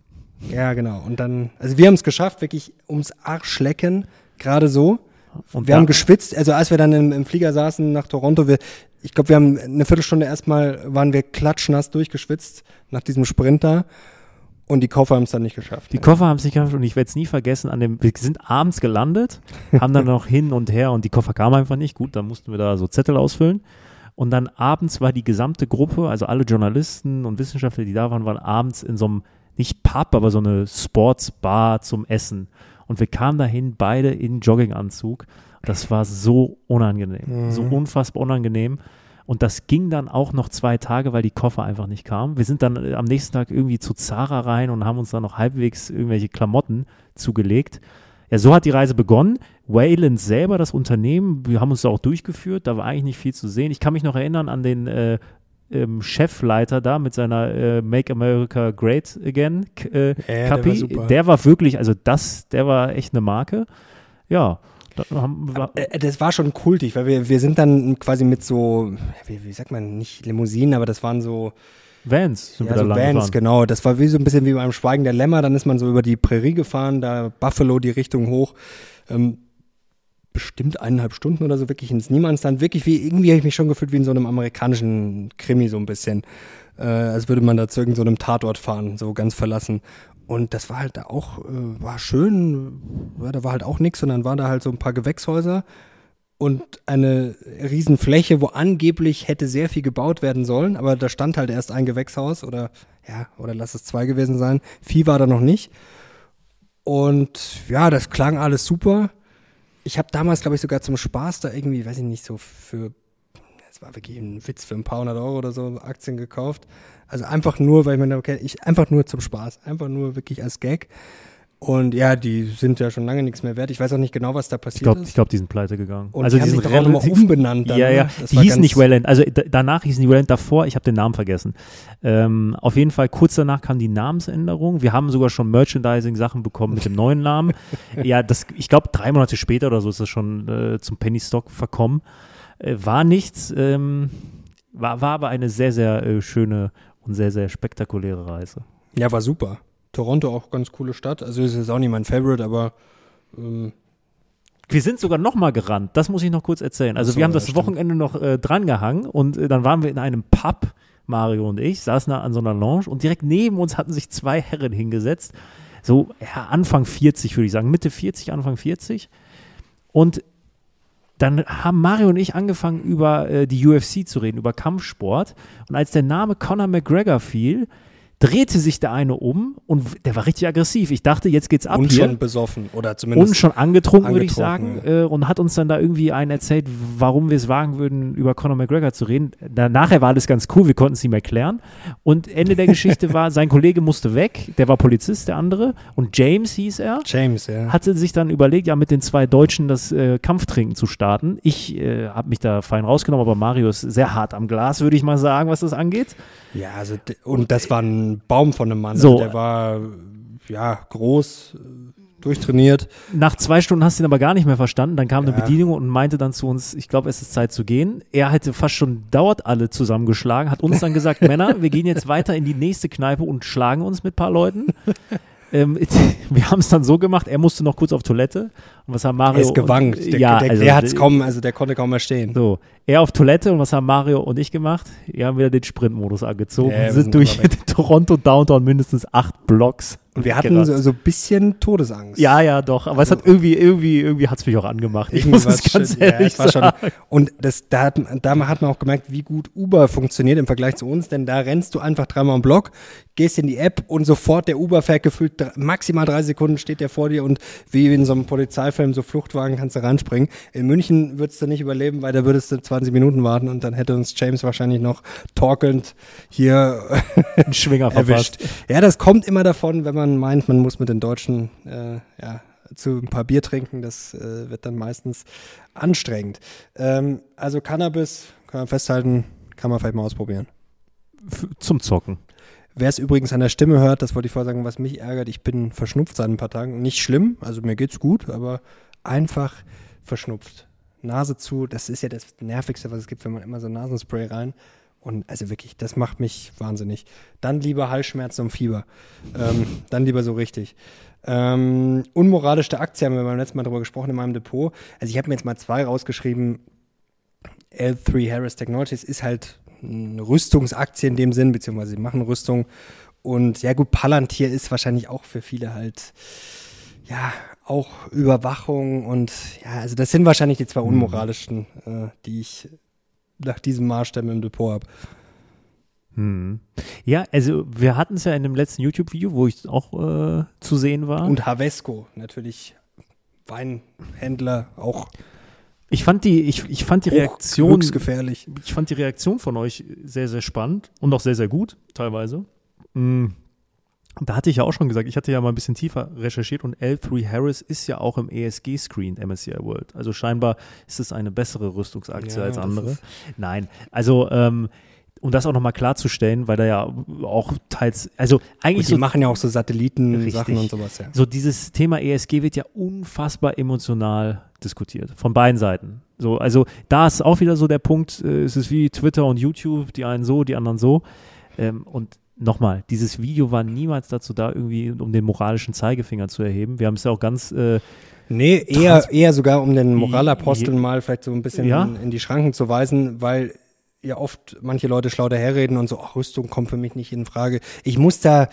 Speaker 1: Ja, genau. Und dann, also wir haben es geschafft, wirklich ums Arschlecken, gerade so.
Speaker 2: Und
Speaker 1: wir
Speaker 2: da-
Speaker 1: haben geschwitzt, also als wir dann im, im Flieger saßen nach Toronto, wir, ich glaube, wir haben eine Viertelstunde erstmal, waren wir klatschnass durchgeschwitzt nach diesem Sprinter und die Koffer haben es dann nicht geschafft.
Speaker 2: Die Koffer haben es nicht geschafft und ich werde es nie vergessen. An dem, wir sind abends gelandet, haben dann noch hin und her und die Koffer kamen einfach nicht. Gut, dann mussten wir da so Zettel ausfüllen. Und dann abends war die gesamte Gruppe, also alle Journalisten und Wissenschaftler, die da waren, waren abends in so einem, nicht Pub, aber so eine Sportsbar zum Essen. Und wir kamen dahin, beide in Jogginganzug. Das war so unangenehm, so unfassbar unangenehm. Und das ging dann auch noch zwei Tage, weil die Koffer einfach nicht kamen. Wir sind dann äh, am nächsten Tag irgendwie zu Zara rein und haben uns dann noch halbwegs irgendwelche Klamotten zugelegt. Ja, so hat die Reise begonnen. Wayland selber, das Unternehmen, wir haben uns da auch durchgeführt, da war eigentlich nicht viel zu sehen. Ich kann mich noch erinnern an den äh, ähm, Chefleiter da mit seiner äh, Make America Great Again äh,
Speaker 1: der
Speaker 2: Kapi.
Speaker 1: war super.
Speaker 2: der war wirklich, also das, der war echt eine Marke. Ja, da haben
Speaker 1: Äh, Das war schon kultig, weil wir, wir sind dann quasi mit so, wie, wie sagt man, nicht Limousinen, aber das waren so,
Speaker 2: Vans sind
Speaker 1: ja,
Speaker 2: wir da
Speaker 1: so
Speaker 2: lang
Speaker 1: Vans,
Speaker 2: gefahren.
Speaker 1: genau. Das war wie so ein bisschen wie beim Schweigen der Lämmer. Dann ist man so über die Prärie gefahren, da Buffalo die Richtung hoch. Ähm, bestimmt eineinhalb Stunden oder so wirklich ins Niemandsland. Wirklich wie, irgendwie habe ich mich schon gefühlt wie in so einem amerikanischen Krimi so ein bisschen. Äh, als würde man da zu irgendeinem so Tatort fahren, so ganz verlassen. Und das war halt auch, äh, war schön, ja, da war halt auch nichts und dann waren da halt so ein paar Gewächshäuser und eine Riesenfläche, wo angeblich hätte sehr viel gebaut werden sollen, aber da stand halt erst ein Gewächshaus oder ja, oder lass es zwei gewesen sein. Vieh war da noch nicht. Und ja, das klang alles super. Ich habe damals, glaube ich, sogar zum Spaß da irgendwie, weiß ich nicht, so für, das war wirklich ein Witz, für ein paar hundert Euro oder so Aktien gekauft. Also einfach nur, weil ich dachte, okay, ich einfach nur zum Spaß, einfach nur wirklich als Gag. Und ja, die sind ja schon lange nichts mehr wert. Ich weiß auch nicht genau, was da
Speaker 2: Ich
Speaker 1: passiert
Speaker 2: glaube,
Speaker 1: ist.
Speaker 2: ich glaub, die sind pleite gegangen.
Speaker 1: Und
Speaker 2: also
Speaker 1: die haben
Speaker 2: die
Speaker 1: sich
Speaker 2: sind
Speaker 1: nochmal
Speaker 2: relativ
Speaker 1: umbenannt dann.
Speaker 2: ja, ja.
Speaker 1: ne?
Speaker 2: Die hießen nicht Wayland. Also danach hießen die Wayland davor. Ich habe den Namen vergessen. Ähm, auf jeden Fall kurz danach kam die Namensänderung. Wir haben sogar schon Merchandising-Sachen bekommen mit dem neuen Namen. ja, das, ich glaube, drei Monate später oder so ist das schon äh, zum Penny Stock verkommen. Äh, war nichts. Ähm, war, war aber eine sehr, sehr äh, schöne und sehr, sehr spektakuläre Reise.
Speaker 1: Ja, war super. Toronto auch ganz coole Stadt. Also ist jetzt auch nicht mein Favorite, aber ähm,
Speaker 2: Wir sind sogar noch mal gerannt. Das muss ich noch kurz erzählen. Also
Speaker 1: so,
Speaker 2: wir haben das
Speaker 1: stimmt.
Speaker 2: Wochenende noch äh, drangehangen und äh, dann waren wir in einem Pub, Mario und ich, saßen da an so einer Lounge und direkt neben uns hatten sich zwei Herren hingesetzt. So ja, Anfang 40 würde ich sagen, Mitte 40, Anfang 40. Und dann haben Mario und ich angefangen über äh, die UFC zu reden, über Kampfsport. Und als der Name Conor McGregor fiel, drehte sich der eine um und der war richtig aggressiv. Ich dachte, jetzt geht's ab
Speaker 1: Und
Speaker 2: hier.
Speaker 1: schon besoffen oder zumindest.
Speaker 2: und schon angetrunken, würde ich sagen.
Speaker 1: angetrunken,
Speaker 2: Äh, und hat uns dann da irgendwie einen erzählt, warum wir es wagen würden, über Conor McGregor zu reden. Nachher war alles ganz cool, wir konnten es ihm erklären. Und Ende der Geschichte war, sein Kollege musste weg, der war Polizist, der andere. Und James hieß er
Speaker 1: James, ja.
Speaker 2: hatte sich dann überlegt, ja, mit den zwei Deutschen das äh, Kampftrinken zu starten. Ich äh, habe mich da fein rausgenommen, aber Mario ist sehr hart am Glas, würde ich mal sagen, was das angeht.
Speaker 1: Ja, also und das war ein Baum von einem Mann.
Speaker 2: So.
Speaker 1: Also der war ja groß, durchtrainiert.
Speaker 2: Nach zwei Stunden hast du ihn aber gar nicht mehr verstanden. Dann kam eine
Speaker 1: Ja.
Speaker 2: Bedienung und meinte dann zu uns, ich glaube, es ist Zeit zu gehen. Er hätte fast schon dauert alle zusammengeschlagen, hat uns dann gesagt, Männer, wir gehen jetzt weiter in die nächste Kneipe und schlagen uns mit ein paar Leuten. Ähm, wir haben es dann so gemacht, er musste noch kurz auf Toilette. Und was haben Mario?
Speaker 1: Er ist gewankt.
Speaker 2: Und,
Speaker 1: Der,
Speaker 2: ja,
Speaker 1: der,
Speaker 2: also,
Speaker 1: der hat's kaum, also der konnte kaum mehr stehen.
Speaker 2: So, er auf Toilette und was haben Mario und ich gemacht? Wir haben wieder den Sprintmodus angezogen
Speaker 1: Ja, wir
Speaker 2: und
Speaker 1: sind
Speaker 2: sind durch Toronto Downtown mindestens acht Blocks.
Speaker 1: Und wir hatten so, so ein bisschen Todesangst.
Speaker 2: Ja, ja, doch. Aber es hat irgendwie, irgendwie, irgendwie hat es mich auch angemacht. Ich
Speaker 1: Irgendwie
Speaker 2: muss es ganz
Speaker 1: ja,
Speaker 2: ehrlich
Speaker 1: es war schon-
Speaker 2: sagen.
Speaker 1: Und das, da, hat, da hat man auch gemerkt, wie gut Uber funktioniert im Vergleich zu uns, denn da rennst du einfach dreimal im Block, gehst in die App und sofort der Uber fährt gefühlt maximal drei Sekunden steht der vor dir und wie in so einem Polizeifilm, so Fluchtwagen kannst du reinspringen. In München würdest du nicht überleben, weil da würdest du 20 Minuten warten und dann hätte uns James wahrscheinlich noch torkelnd hier
Speaker 2: Ein Schwinger verpasst.
Speaker 1: Ja, das kommt immer davon, wenn man meint, man muss mit den Deutschen äh, ja, zu ein paar Bier trinken. Das äh, wird dann meistens anstrengend. Ähm, also Cannabis, kann man festhalten, kann man vielleicht mal ausprobieren.
Speaker 2: F- Zum Zocken.
Speaker 1: Wer es übrigens an der Stimme hört, das wollte ich vorher sagen, was mich ärgert, ich bin verschnupft seit ein paar Tagen. Nicht schlimm, also mir geht's gut, aber einfach verschnupft. Nase zu, das ist ja das Nervigste, was es gibt, wenn man immer so Nasenspray rein. Und also wirklich, das macht mich wahnsinnig. Dann lieber Halsschmerzen und Fieber. Ähm, dann lieber so richtig. Ähm, unmoralischste Aktie haben wir beim letzten Mal drüber gesprochen in meinem Depot. Also ich habe mir jetzt mal zwei rausgeschrieben. L3 Harris Technologies ist halt Rüstungsaktie in dem Sinn, beziehungsweise sie machen Rüstung. Und ja gut, Palantir ist wahrscheinlich auch für viele halt, ja, auch Überwachung und ja, also das sind wahrscheinlich die zwei unmoralischsten, äh, die ich nach diesem Maßstab im Depot habe.
Speaker 2: Hm. Ja, also wir hatten es ja in dem letzten YouTube-Video, wo ich auch äh, zu sehen war.
Speaker 1: Und Havesco, natürlich Weinhändler, auch
Speaker 2: ich fand die, ich, ich fand die Reaktion,
Speaker 1: höchstgefährlich.
Speaker 2: ich fand die Reaktion von euch sehr, sehr spannend und auch sehr, sehr gut, teilweise. Mm. Da hatte ich ja auch schon gesagt, ich hatte ja mal ein bisschen tiefer recherchiert und L3 Harris ist ja auch im ESG-Screen MSCI World. Also scheinbar ist es eine bessere Rüstungsaktie
Speaker 1: Ja,
Speaker 2: als andere. Nein, also ähm, um das auch nochmal klarzustellen, weil da ja auch teils, also eigentlich
Speaker 1: Und die
Speaker 2: so
Speaker 1: machen ja auch so Satelliten-Sachen und sowas, ja.
Speaker 2: so dieses Thema ESG wird ja unfassbar emotional diskutiert. Von beiden Seiten. So, also da ist auch wieder so der Punkt, äh, es ist wie Twitter und YouTube, die einen so, die anderen so. Ähm, und nochmal, dieses Video war niemals dazu da, irgendwie um den moralischen Zeigefinger zu erheben. Wir haben es ja auch ganz äh,
Speaker 1: Nee, eher, eher sogar um den Moralapostel
Speaker 2: Je-
Speaker 1: mal vielleicht so ein bisschen
Speaker 2: Ja.
Speaker 1: in, in die Schranken zu weisen, weil ja oft manche Leute schlau daherreden und so, ach, Rüstung kommt für mich nicht in Frage. Ich muss da,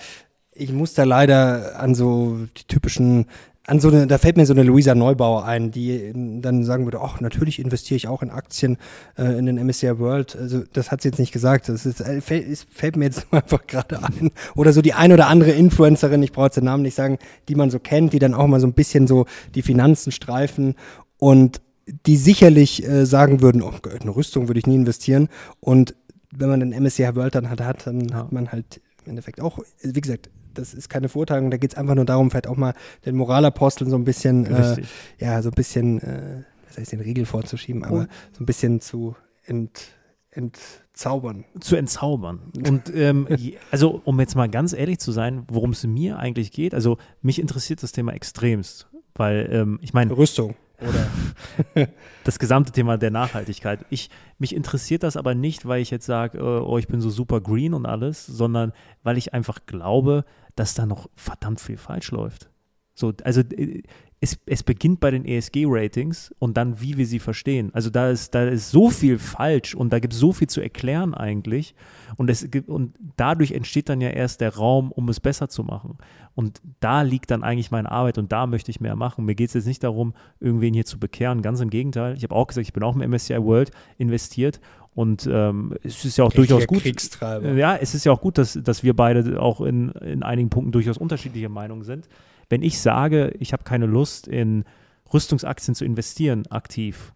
Speaker 1: ich muss da leider an so die typischen, an so eine, da fällt mir so eine Luisa Neubauer ein, die dann sagen würde, ach, natürlich investiere ich auch in Aktien äh, in den MSCI World. Also das hat sie jetzt nicht gesagt. Das ist, äh, fällt, es fällt mir jetzt einfach gerade ein. Oder so die ein oder andere Influencerin, ich brauche jetzt den Namen nicht sagen, die man so kennt, die dann auch mal so ein bisschen so die Finanzen streifen und die sicherlich äh, sagen würden, oh, in eine Rüstung würde ich nie investieren. Und wenn man den MSCI World dann hat, hat dann
Speaker 2: Ja.
Speaker 1: hat man halt im Endeffekt auch, wie gesagt, das ist keine Verurteilung, da geht es einfach nur darum, vielleicht auch mal den Moralapostel so ein bisschen, äh, ja, so ein bisschen, äh, was heißt den Riegel vorzuschieben, aber
Speaker 2: Und-
Speaker 1: so ein bisschen zu ent, entzaubern.
Speaker 2: zu entzaubern. Und ähm, also, um jetzt mal ganz ehrlich zu sein, worum es mir eigentlich geht, also mich interessiert das Thema extremst, weil ähm, ich meine,
Speaker 1: Rüstung. Oder
Speaker 2: das gesamte Thema der Nachhaltigkeit. Ich, mich interessiert das aber nicht, weil ich jetzt sage, äh, oh, ich bin so super green und alles, sondern weil ich einfach glaube, dass da noch verdammt viel falsch läuft. So, also äh, es, es beginnt bei den ESG-Ratings und dann, wie wir sie verstehen. Also da ist, da ist so viel falsch und da gibt es so viel zu erklären eigentlich. Und, es und dadurch entsteht dann ja erst der Raum, um es besser zu machen. Und da liegt dann eigentlich meine Arbeit und da möchte ich mehr machen. Mir geht es jetzt nicht darum, irgendwen hier zu bekehren. Ganz im Gegenteil. Ich habe auch gesagt, ich bin auch im MSCI World investiert und ähm, es ist ja auch
Speaker 1: Richtiger
Speaker 2: durchaus gut.
Speaker 1: Kriegstreiber.
Speaker 2: Ja, es ist ja auch gut, dass, dass wir beide auch in, in einigen Punkten durchaus unterschiedliche Meinungen sind. Wenn ich sage, ich habe keine Lust, in Rüstungsaktien zu investieren aktiv,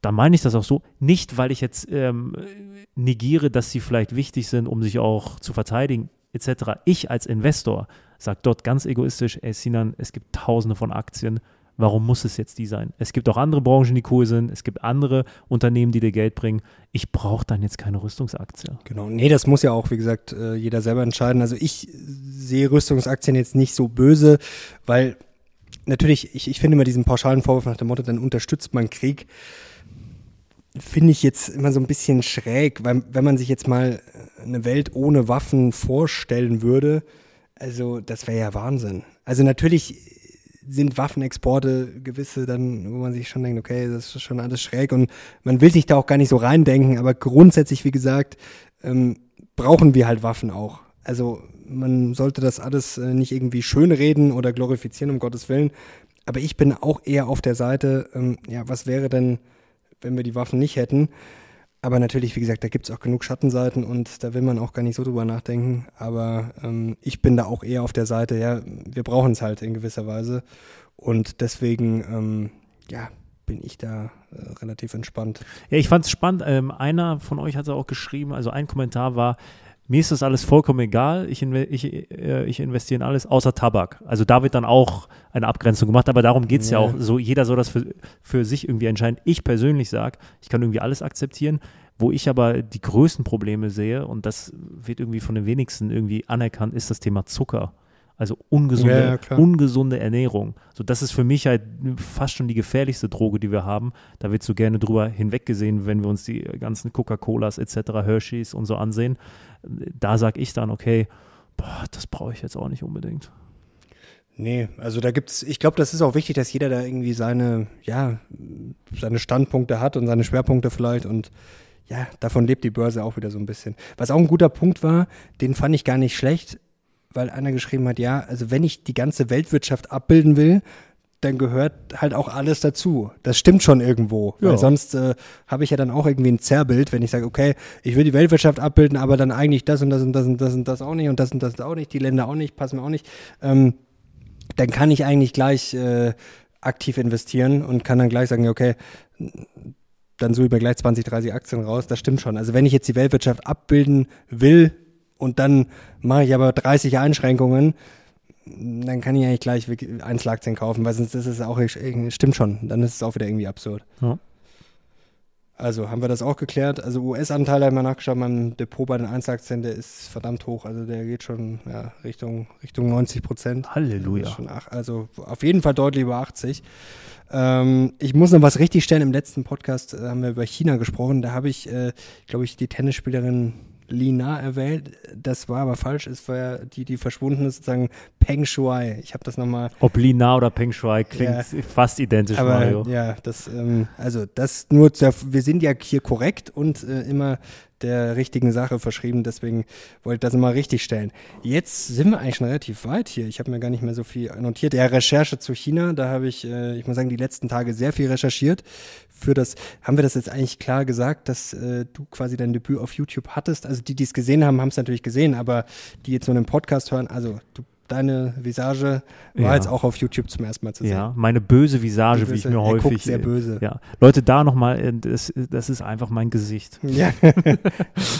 Speaker 2: dann meine ich das auch so. Nicht, weil ich jetzt ähm, negiere, dass sie vielleicht wichtig sind, um sich auch zu verteidigen, etc. Ich als Investor sage dort ganz egoistisch, ey Sinan, es gibt tausende von Aktien, warum muss es jetzt die sein? Es gibt auch andere Branchen, die cool sind, es gibt andere Unternehmen, die dir Geld bringen. Ich brauche dann jetzt keine Rüstungsaktie.
Speaker 1: Genau, nee, das muss ja auch, wie gesagt, äh, jeder selber entscheiden. Also ich sehe Rüstungsaktien jetzt nicht so böse, weil natürlich, ich, ich finde immer diesen pauschalen Vorwurf nach dem Motto, dann unterstützt man Krieg, finde ich jetzt immer so ein bisschen schräg, weil wenn man sich jetzt mal eine Welt ohne Waffen vorstellen würde, also das wäre ja Wahnsinn. Also natürlich sind Waffenexporte gewisse dann, wo man sich schon denkt, okay, das ist schon alles schräg und man will sich da auch gar nicht so reindenken, aber grundsätzlich, wie gesagt, ähm, brauchen wir halt Waffen auch. Also man sollte das alles äh, nicht irgendwie schönreden oder glorifizieren, um Gottes Willen. Aber ich bin auch eher auf der Seite, ähm, ja, was wäre denn, wenn wir die Waffen nicht hätten? Aber natürlich, wie gesagt, da gibt es auch genug Schattenseiten und da will man auch gar nicht so drüber nachdenken. Aber ähm, ich bin da auch eher auf der Seite, ja, wir brauchen es halt in gewisser Weise. Und deswegen, ähm, ja, bin ich da äh, relativ entspannt.
Speaker 2: Ja, ich fand es spannend. Ähm, einer von euch hat auch geschrieben, also ein Kommentar war, mir ist das alles vollkommen egal, ich, ich, äh, ich investiere in alles, außer Tabak. Also da wird dann auch eine Abgrenzung gemacht, aber darum geht es ja. ja. auch so, jeder soll das für, für sich irgendwie entscheiden. Ich persönlich sage, ich kann irgendwie alles akzeptieren, wo ich aber die größten Probleme sehe, und das wird irgendwie von den wenigsten irgendwie anerkannt, ist das Thema Zucker. Also ungesunde, ja, ungesunde Ernährung. So, das ist für mich halt fast schon die gefährlichste Droge, die wir haben. Da wird so gerne drüber hinweggesehen, wenn wir uns die ganzen Coca-Colas etc., Hershey's und so ansehen. Da sage ich dann, okay, boah, das brauche ich jetzt auch nicht unbedingt.
Speaker 1: Nee, also da gibt's, ich glaube, das ist auch wichtig, dass jeder da irgendwie seine, ja, seine Standpunkte hat und seine Schwerpunkte vielleicht und ja, davon lebt die Börse auch wieder so ein bisschen. Was auch ein guter Punkt war, den fand ich gar nicht schlecht, weil einer geschrieben hat, ja, also wenn ich die ganze Weltwirtschaft abbilden will, dann gehört halt auch alles dazu. Das stimmt schon irgendwo. Ja. Weil sonst äh, habe ich ja dann auch irgendwie ein Zerrbild, wenn ich sage, okay, ich will die Weltwirtschaft abbilden, aber dann eigentlich das und das und das und das und das auch nicht und das und das auch nicht, die Länder auch nicht, passen mir auch nicht. Ähm, dann kann ich eigentlich gleich äh, aktiv investieren und kann dann gleich sagen, okay, dann suche ich mir gleich 20, 30 Aktien raus. Das stimmt schon. Also wenn ich jetzt die Weltwirtschaft abbilden will, und dann mache ich aber 30 Einschränkungen, dann kann ich eigentlich gleich Einzelaktien kaufen, weil sonst ist es auch, stimmt schon, dann ist es auch wieder irgendwie absurd. Ja. Also haben wir das auch geklärt. Also US-Anteile haben wir nachgeschaut, mein Depot bei den Einzelaktien, der ist verdammt hoch. Also der geht schon ja, Richtung, Richtung 90 Prozent.
Speaker 2: Halleluja.
Speaker 1: Schon ach, also auf jeden Fall deutlich über 80. Ähm, ich muss noch was richtig stellen. Im letzten Podcast äh, haben wir über China gesprochen. Da habe ich, äh, glaube ich, die Tennisspielerin Lina erwähnt. Das war aber falsch. Es war die, die verschwunden ist, sozusagen Peng Shuai. Ich habe das nochmal.
Speaker 2: Ob Lina oder Peng Shuai klingt ja, fast identisch,
Speaker 1: aber, Mario. Ja, das, ähm, also das nur, zur, wir sind ja hier korrekt und äh, immer der richtigen Sache verschrieben. Deswegen wollte ich das immer richtig stellen. Jetzt sind wir eigentlich schon relativ weit hier. Ich habe mir gar nicht mehr so viel notiert. Ja, Recherche zu China, da habe ich, äh, ich muss sagen, die letzten Tage sehr viel recherchiert. Für das, haben wir das jetzt eigentlich klar gesagt, dass äh, du quasi dein Debüt auf YouTube hattest? Also die, die es gesehen haben, haben es natürlich gesehen, aber die jetzt nur einen Podcast hören, also du deine Visage war ja. jetzt auch auf YouTube zum ersten Mal zu sehen. Ja,
Speaker 2: meine böse Visage, wie ich mir häufig. Guckt
Speaker 1: sehr böse.
Speaker 2: Ja, Leute, da nochmal, äh, das, das ist einfach mein Gesicht.
Speaker 1: Ja,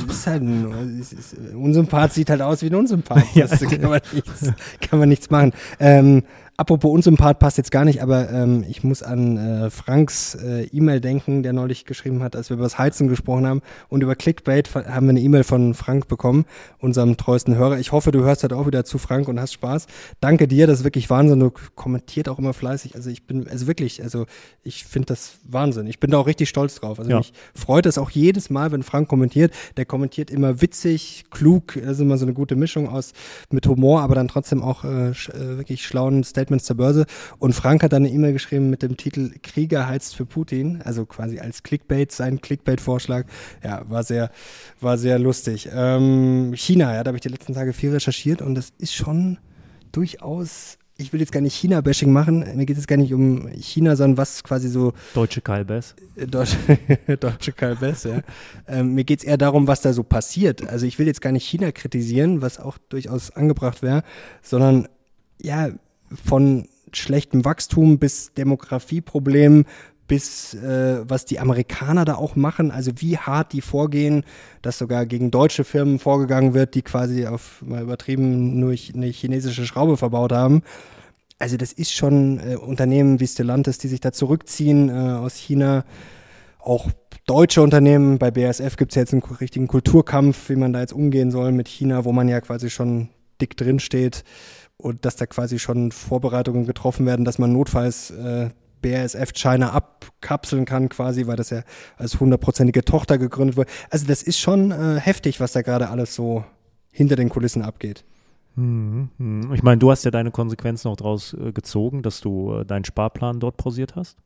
Speaker 1: ist halt ein, ist, Unsympath sieht halt aus wie ein Unsympath. Ja. Das kann man nichts, kann man nichts machen. Ähm, Apropos Unsympath passt jetzt gar nicht, aber ähm, ich muss an äh, Franks äh, E-Mail denken, der neulich geschrieben hat, als wir über das Heizen gesprochen haben und über Clickbait haben wir eine E-Mail von Frank bekommen, unserem treuesten Hörer. Ich hoffe, du hörst halt auch wieder zu Frank und hast Spaß. Danke dir, das ist wirklich Wahnsinn. Du kommentiert auch immer fleißig. Also ich bin, also wirklich, also ich finde das Wahnsinn. Ich bin da auch richtig stolz drauf. Also ja. mich freut es auch jedes Mal, wenn Frank kommentiert. Der kommentiert immer witzig, klug, das ist immer so eine gute Mischung aus mit Humor, aber dann trotzdem auch äh, äh, wirklich schlauen Stand Statements zur Börse. Und Frank hat dann eine E-Mail geschrieben mit dem Titel Krieger heizt für Putin, also quasi als Clickbait, sein Clickbait-Vorschlag. Ja, war sehr, war sehr lustig. Ähm, China, ja, da habe ich die letzten Tage viel recherchiert und das ist schon durchaus ich will jetzt gar nicht China-Bashing machen. Mir geht es gar nicht um China, sondern was quasi so.
Speaker 2: Deutsche Kalbes.
Speaker 1: Äh, Deutsche, Deutsche Kalbes, ja. Ähm, mir geht es eher darum, was da so passiert. Also ich will jetzt gar nicht China kritisieren, was auch durchaus angebracht wäre, sondern ja, von schlechtem Wachstum bis Demografieproblemen bis äh, was die Amerikaner da auch machen, also wie hart die vorgehen, dass sogar gegen deutsche Firmen vorgegangen wird, die quasi auf mal übertrieben nur eine chinesische Schraube verbaut haben. Also das ist schon äh, Unternehmen wie Stellantis, die sich da zurückziehen äh, aus China. Auch deutsche Unternehmen, bei BASF gibt es ja jetzt einen richtigen Kulturkampf, wie man da jetzt umgehen soll mit China, wo man ja quasi schon dick drin steht und dass da quasi schon Vorbereitungen getroffen werden, dass man notfalls äh, BASF China abkapseln kann quasi, weil das ja als hundertprozentige Tochter gegründet wurde. Also das ist schon äh, heftig, was da gerade alles so hinter den Kulissen abgeht.
Speaker 2: Hm, hm. Ich meine, du hast ja deine Konsequenzen auch daraus äh, gezogen, dass du äh, deinen Sparplan dort pausiert hast.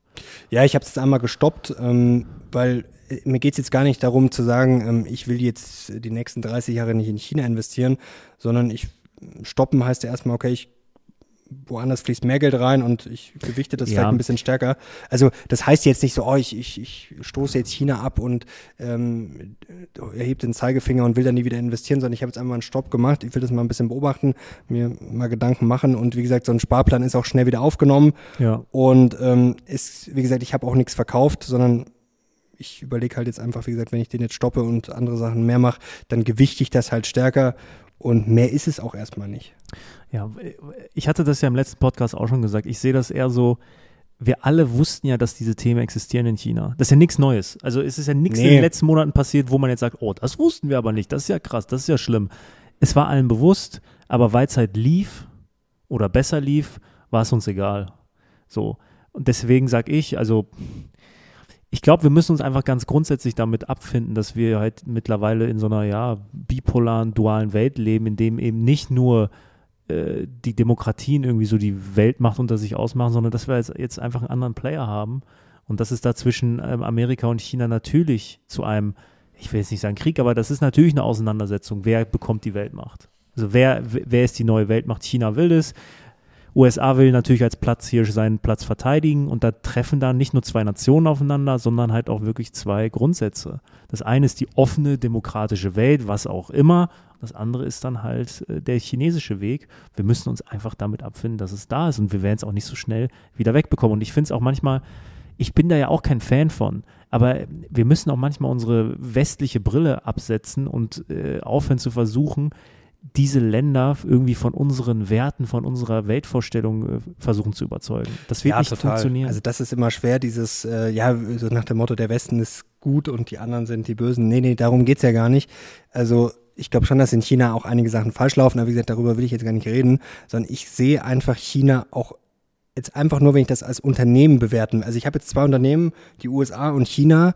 Speaker 1: Ja, ich habe es jetzt einmal gestoppt, ähm, weil äh, mir geht es jetzt gar nicht darum zu sagen, ähm, ich will jetzt die nächsten 30 Jahre nicht in China investieren, sondern ich stoppen heißt ja erstmal, okay, ich woanders fließt mehr Geld rein und ich gewichte das ja. vielleicht ein bisschen stärker. Also das heißt jetzt nicht so, oh, ich, ich, ich stoße jetzt China ab und ähm, erhebt den Zeigefinger und will dann nie wieder investieren, sondern ich habe jetzt einmal einen Stopp gemacht. Ich will das mal ein bisschen beobachten, mir mal Gedanken machen und wie gesagt, so ein Sparplan ist auch schnell wieder aufgenommen.
Speaker 2: Ja.
Speaker 1: Und ähm, ist, wie gesagt, ich habe auch nichts verkauft, sondern ich überlege halt jetzt einfach, wie gesagt, wenn ich den jetzt stoppe und andere Sachen mehr mache, dann gewichte ich das halt stärker und mehr ist es auch erstmal nicht.
Speaker 2: Ja, ich hatte das ja im letzten Podcast auch schon gesagt. Ich sehe das eher so, wir alle wussten ja, dass diese Themen existieren in China. Das ist ja nichts Neues. Also es ist ja nichts nee. in den letzten Monaten passiert, wo man jetzt sagt, oh, das wussten wir aber nicht. Das ist ja krass, das ist ja schlimm. Es war allen bewusst, aber weil es halt lief oder besser lief, war es uns egal. So. Und deswegen sage ich, also ich glaube, wir müssen uns einfach ganz grundsätzlich damit abfinden, dass wir halt mittlerweile in so einer ja bipolaren, dualen Welt leben, in dem eben nicht nur äh, die Demokratien irgendwie so die Weltmacht unter sich ausmachen, sondern dass wir jetzt, jetzt einfach einen anderen Player haben und dass es da zwischen ähm, Amerika und China natürlich zu einem, ich will jetzt nicht sagen Krieg, aber das ist natürlich eine Auseinandersetzung. Wer bekommt die Weltmacht? Also wer, wer ist die neue Weltmacht? China will es. USA will natürlich als Platz hier seinen Platz verteidigen und da treffen dann nicht nur zwei Nationen aufeinander, sondern halt auch wirklich zwei Grundsätze. Das eine ist die offene demokratische Welt, was auch immer. Das andere ist dann halt äh, der chinesische Weg. Wir müssen uns einfach damit abfinden, dass es da ist und wir werden es auch nicht so schnell wieder wegbekommen. Und ich finde es auch manchmal, ich bin da ja auch kein Fan von, aber wir müssen auch manchmal unsere westliche Brille absetzen und äh, aufhören zu versuchen, diese Länder irgendwie von unseren Werten, von unserer Weltvorstellung äh, versuchen zu überzeugen. Das wird ja, nicht total. funktionieren.
Speaker 1: Also das ist immer schwer, dieses, äh, ja, so nach dem Motto, der Westen ist gut und die anderen sind die Bösen. Nee, nee, darum geht's ja gar nicht. Also ich glaube schon, dass in China auch einige Sachen falsch laufen, aber wie gesagt, darüber will ich jetzt gar nicht reden, sondern ich sehe einfach China auch jetzt einfach nur, wenn ich das als Unternehmen bewerten. Also ich habe jetzt zwei Unternehmen, die USA und China,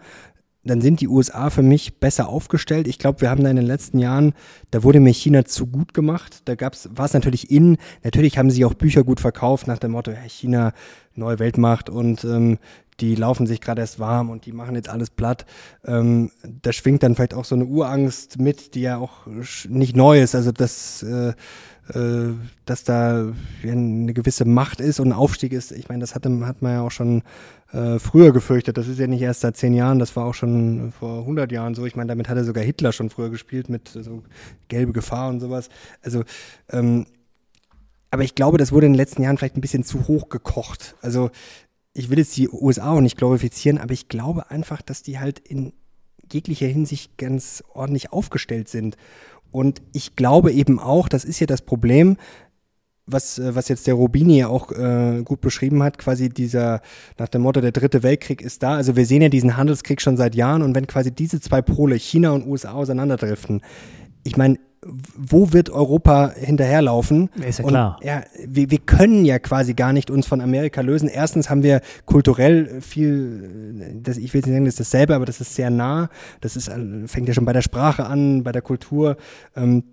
Speaker 1: dann sind die USA für mich besser aufgestellt. Ich glaube, wir haben da in den letzten Jahren, da wurde mir China zu gut gemacht. Da gab's, war es natürlich in, natürlich haben sie auch Bücher gut verkauft nach dem Motto, ja, China, neue Weltmacht und ähm, die laufen sich gerade erst warm und die machen jetzt alles platt. Ähm, da schwingt dann vielleicht auch so eine Urangst mit, die ja auch nicht neu ist. Also das äh, äh, dass da eine gewisse Macht ist und ein Aufstieg ist. Ich meine, das hatte, hat man ja auch schon äh, früher gefürchtet. Das ist ja nicht erst seit zehn Jahren, das war auch schon vor 100 Jahren so. Ich meine, damit hatte sogar Hitler schon früher gespielt mit so gelbe Gefahr und sowas. Also, ähm, aber ich glaube, das wurde in den letzten Jahren vielleicht ein bisschen zu hoch gekocht. Also, ich will jetzt die USA auch nicht glorifizieren, aber ich glaube einfach, dass die halt in jeglicher Hinsicht ganz ordentlich aufgestellt sind. Und ich glaube eben auch, das ist ja das Problem, was, äh, was jetzt der Rubini ja auch äh, gut beschrieben hat, quasi dieser, nach dem Motto, der dritte Weltkrieg ist da. Also wir sehen ja diesen Handelskrieg schon seit Jahren und wenn quasi diese zwei Pole, China und USA, auseinanderdriften, ich meine, wo wird Europa hinterherlaufen?
Speaker 2: Ist ja klar.
Speaker 1: Und, ja, wir, wir können ja quasi gar nicht uns von Amerika lösen. Erstens haben wir kulturell viel, das, ich will nicht sagen, das ist dasselbe, aber das ist sehr nah. Das ist, fängt ja schon bei der Sprache an, bei der Kultur. Ähm,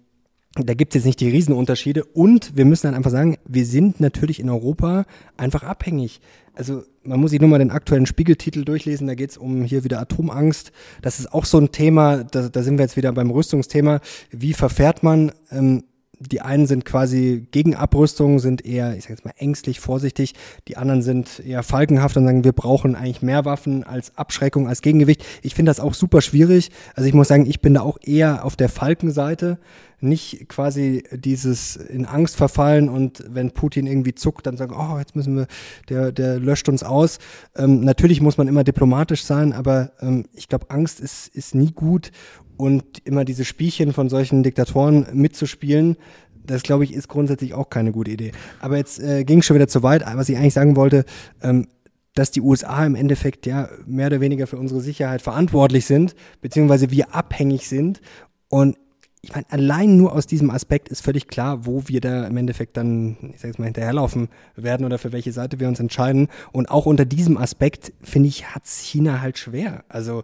Speaker 1: da gibt es jetzt nicht die Riesenunterschiede. Und wir müssen dann einfach sagen, wir sind natürlich in Europa einfach abhängig. Also man muss sich nur mal den aktuellen Spiegeltitel durchlesen, da geht es um hier wieder Atomangst. Das ist auch so ein Thema, da, da sind wir jetzt wieder beim Rüstungsthema. Wie verfährt man? Ähm, die einen sind quasi gegen Abrüstung, sind eher, ich sag jetzt mal, ängstlich, vorsichtig. Die anderen sind eher falkenhaft und sagen, wir brauchen eigentlich mehr Waffen als Abschreckung, als Gegengewicht. Ich finde das auch super schwierig. Also ich muss sagen, ich bin da auch eher auf der Falkenseite nicht quasi dieses in Angst verfallen und wenn Putin irgendwie zuckt, dann sagen, oh, jetzt müssen wir, der, der löscht uns aus. Ähm, natürlich muss man immer diplomatisch sein, aber ähm, ich glaube, Angst ist, ist nie gut und immer diese Spielchen von solchen Diktatoren mitzuspielen, das glaube ich ist grundsätzlich auch keine gute Idee. Aber jetzt äh, ging schon wieder zu weit. Was ich eigentlich sagen wollte, ähm, dass die USA im Endeffekt ja mehr oder weniger für unsere Sicherheit verantwortlich sind, beziehungsweise wir abhängig sind. Und ich meine, allein nur aus diesem Aspekt ist völlig klar, wo wir da im Endeffekt dann, ich sag jetzt mal, hinterherlaufen werden oder für welche Seite wir uns entscheiden. Und auch unter diesem Aspekt, finde ich, hat's China halt schwer. Also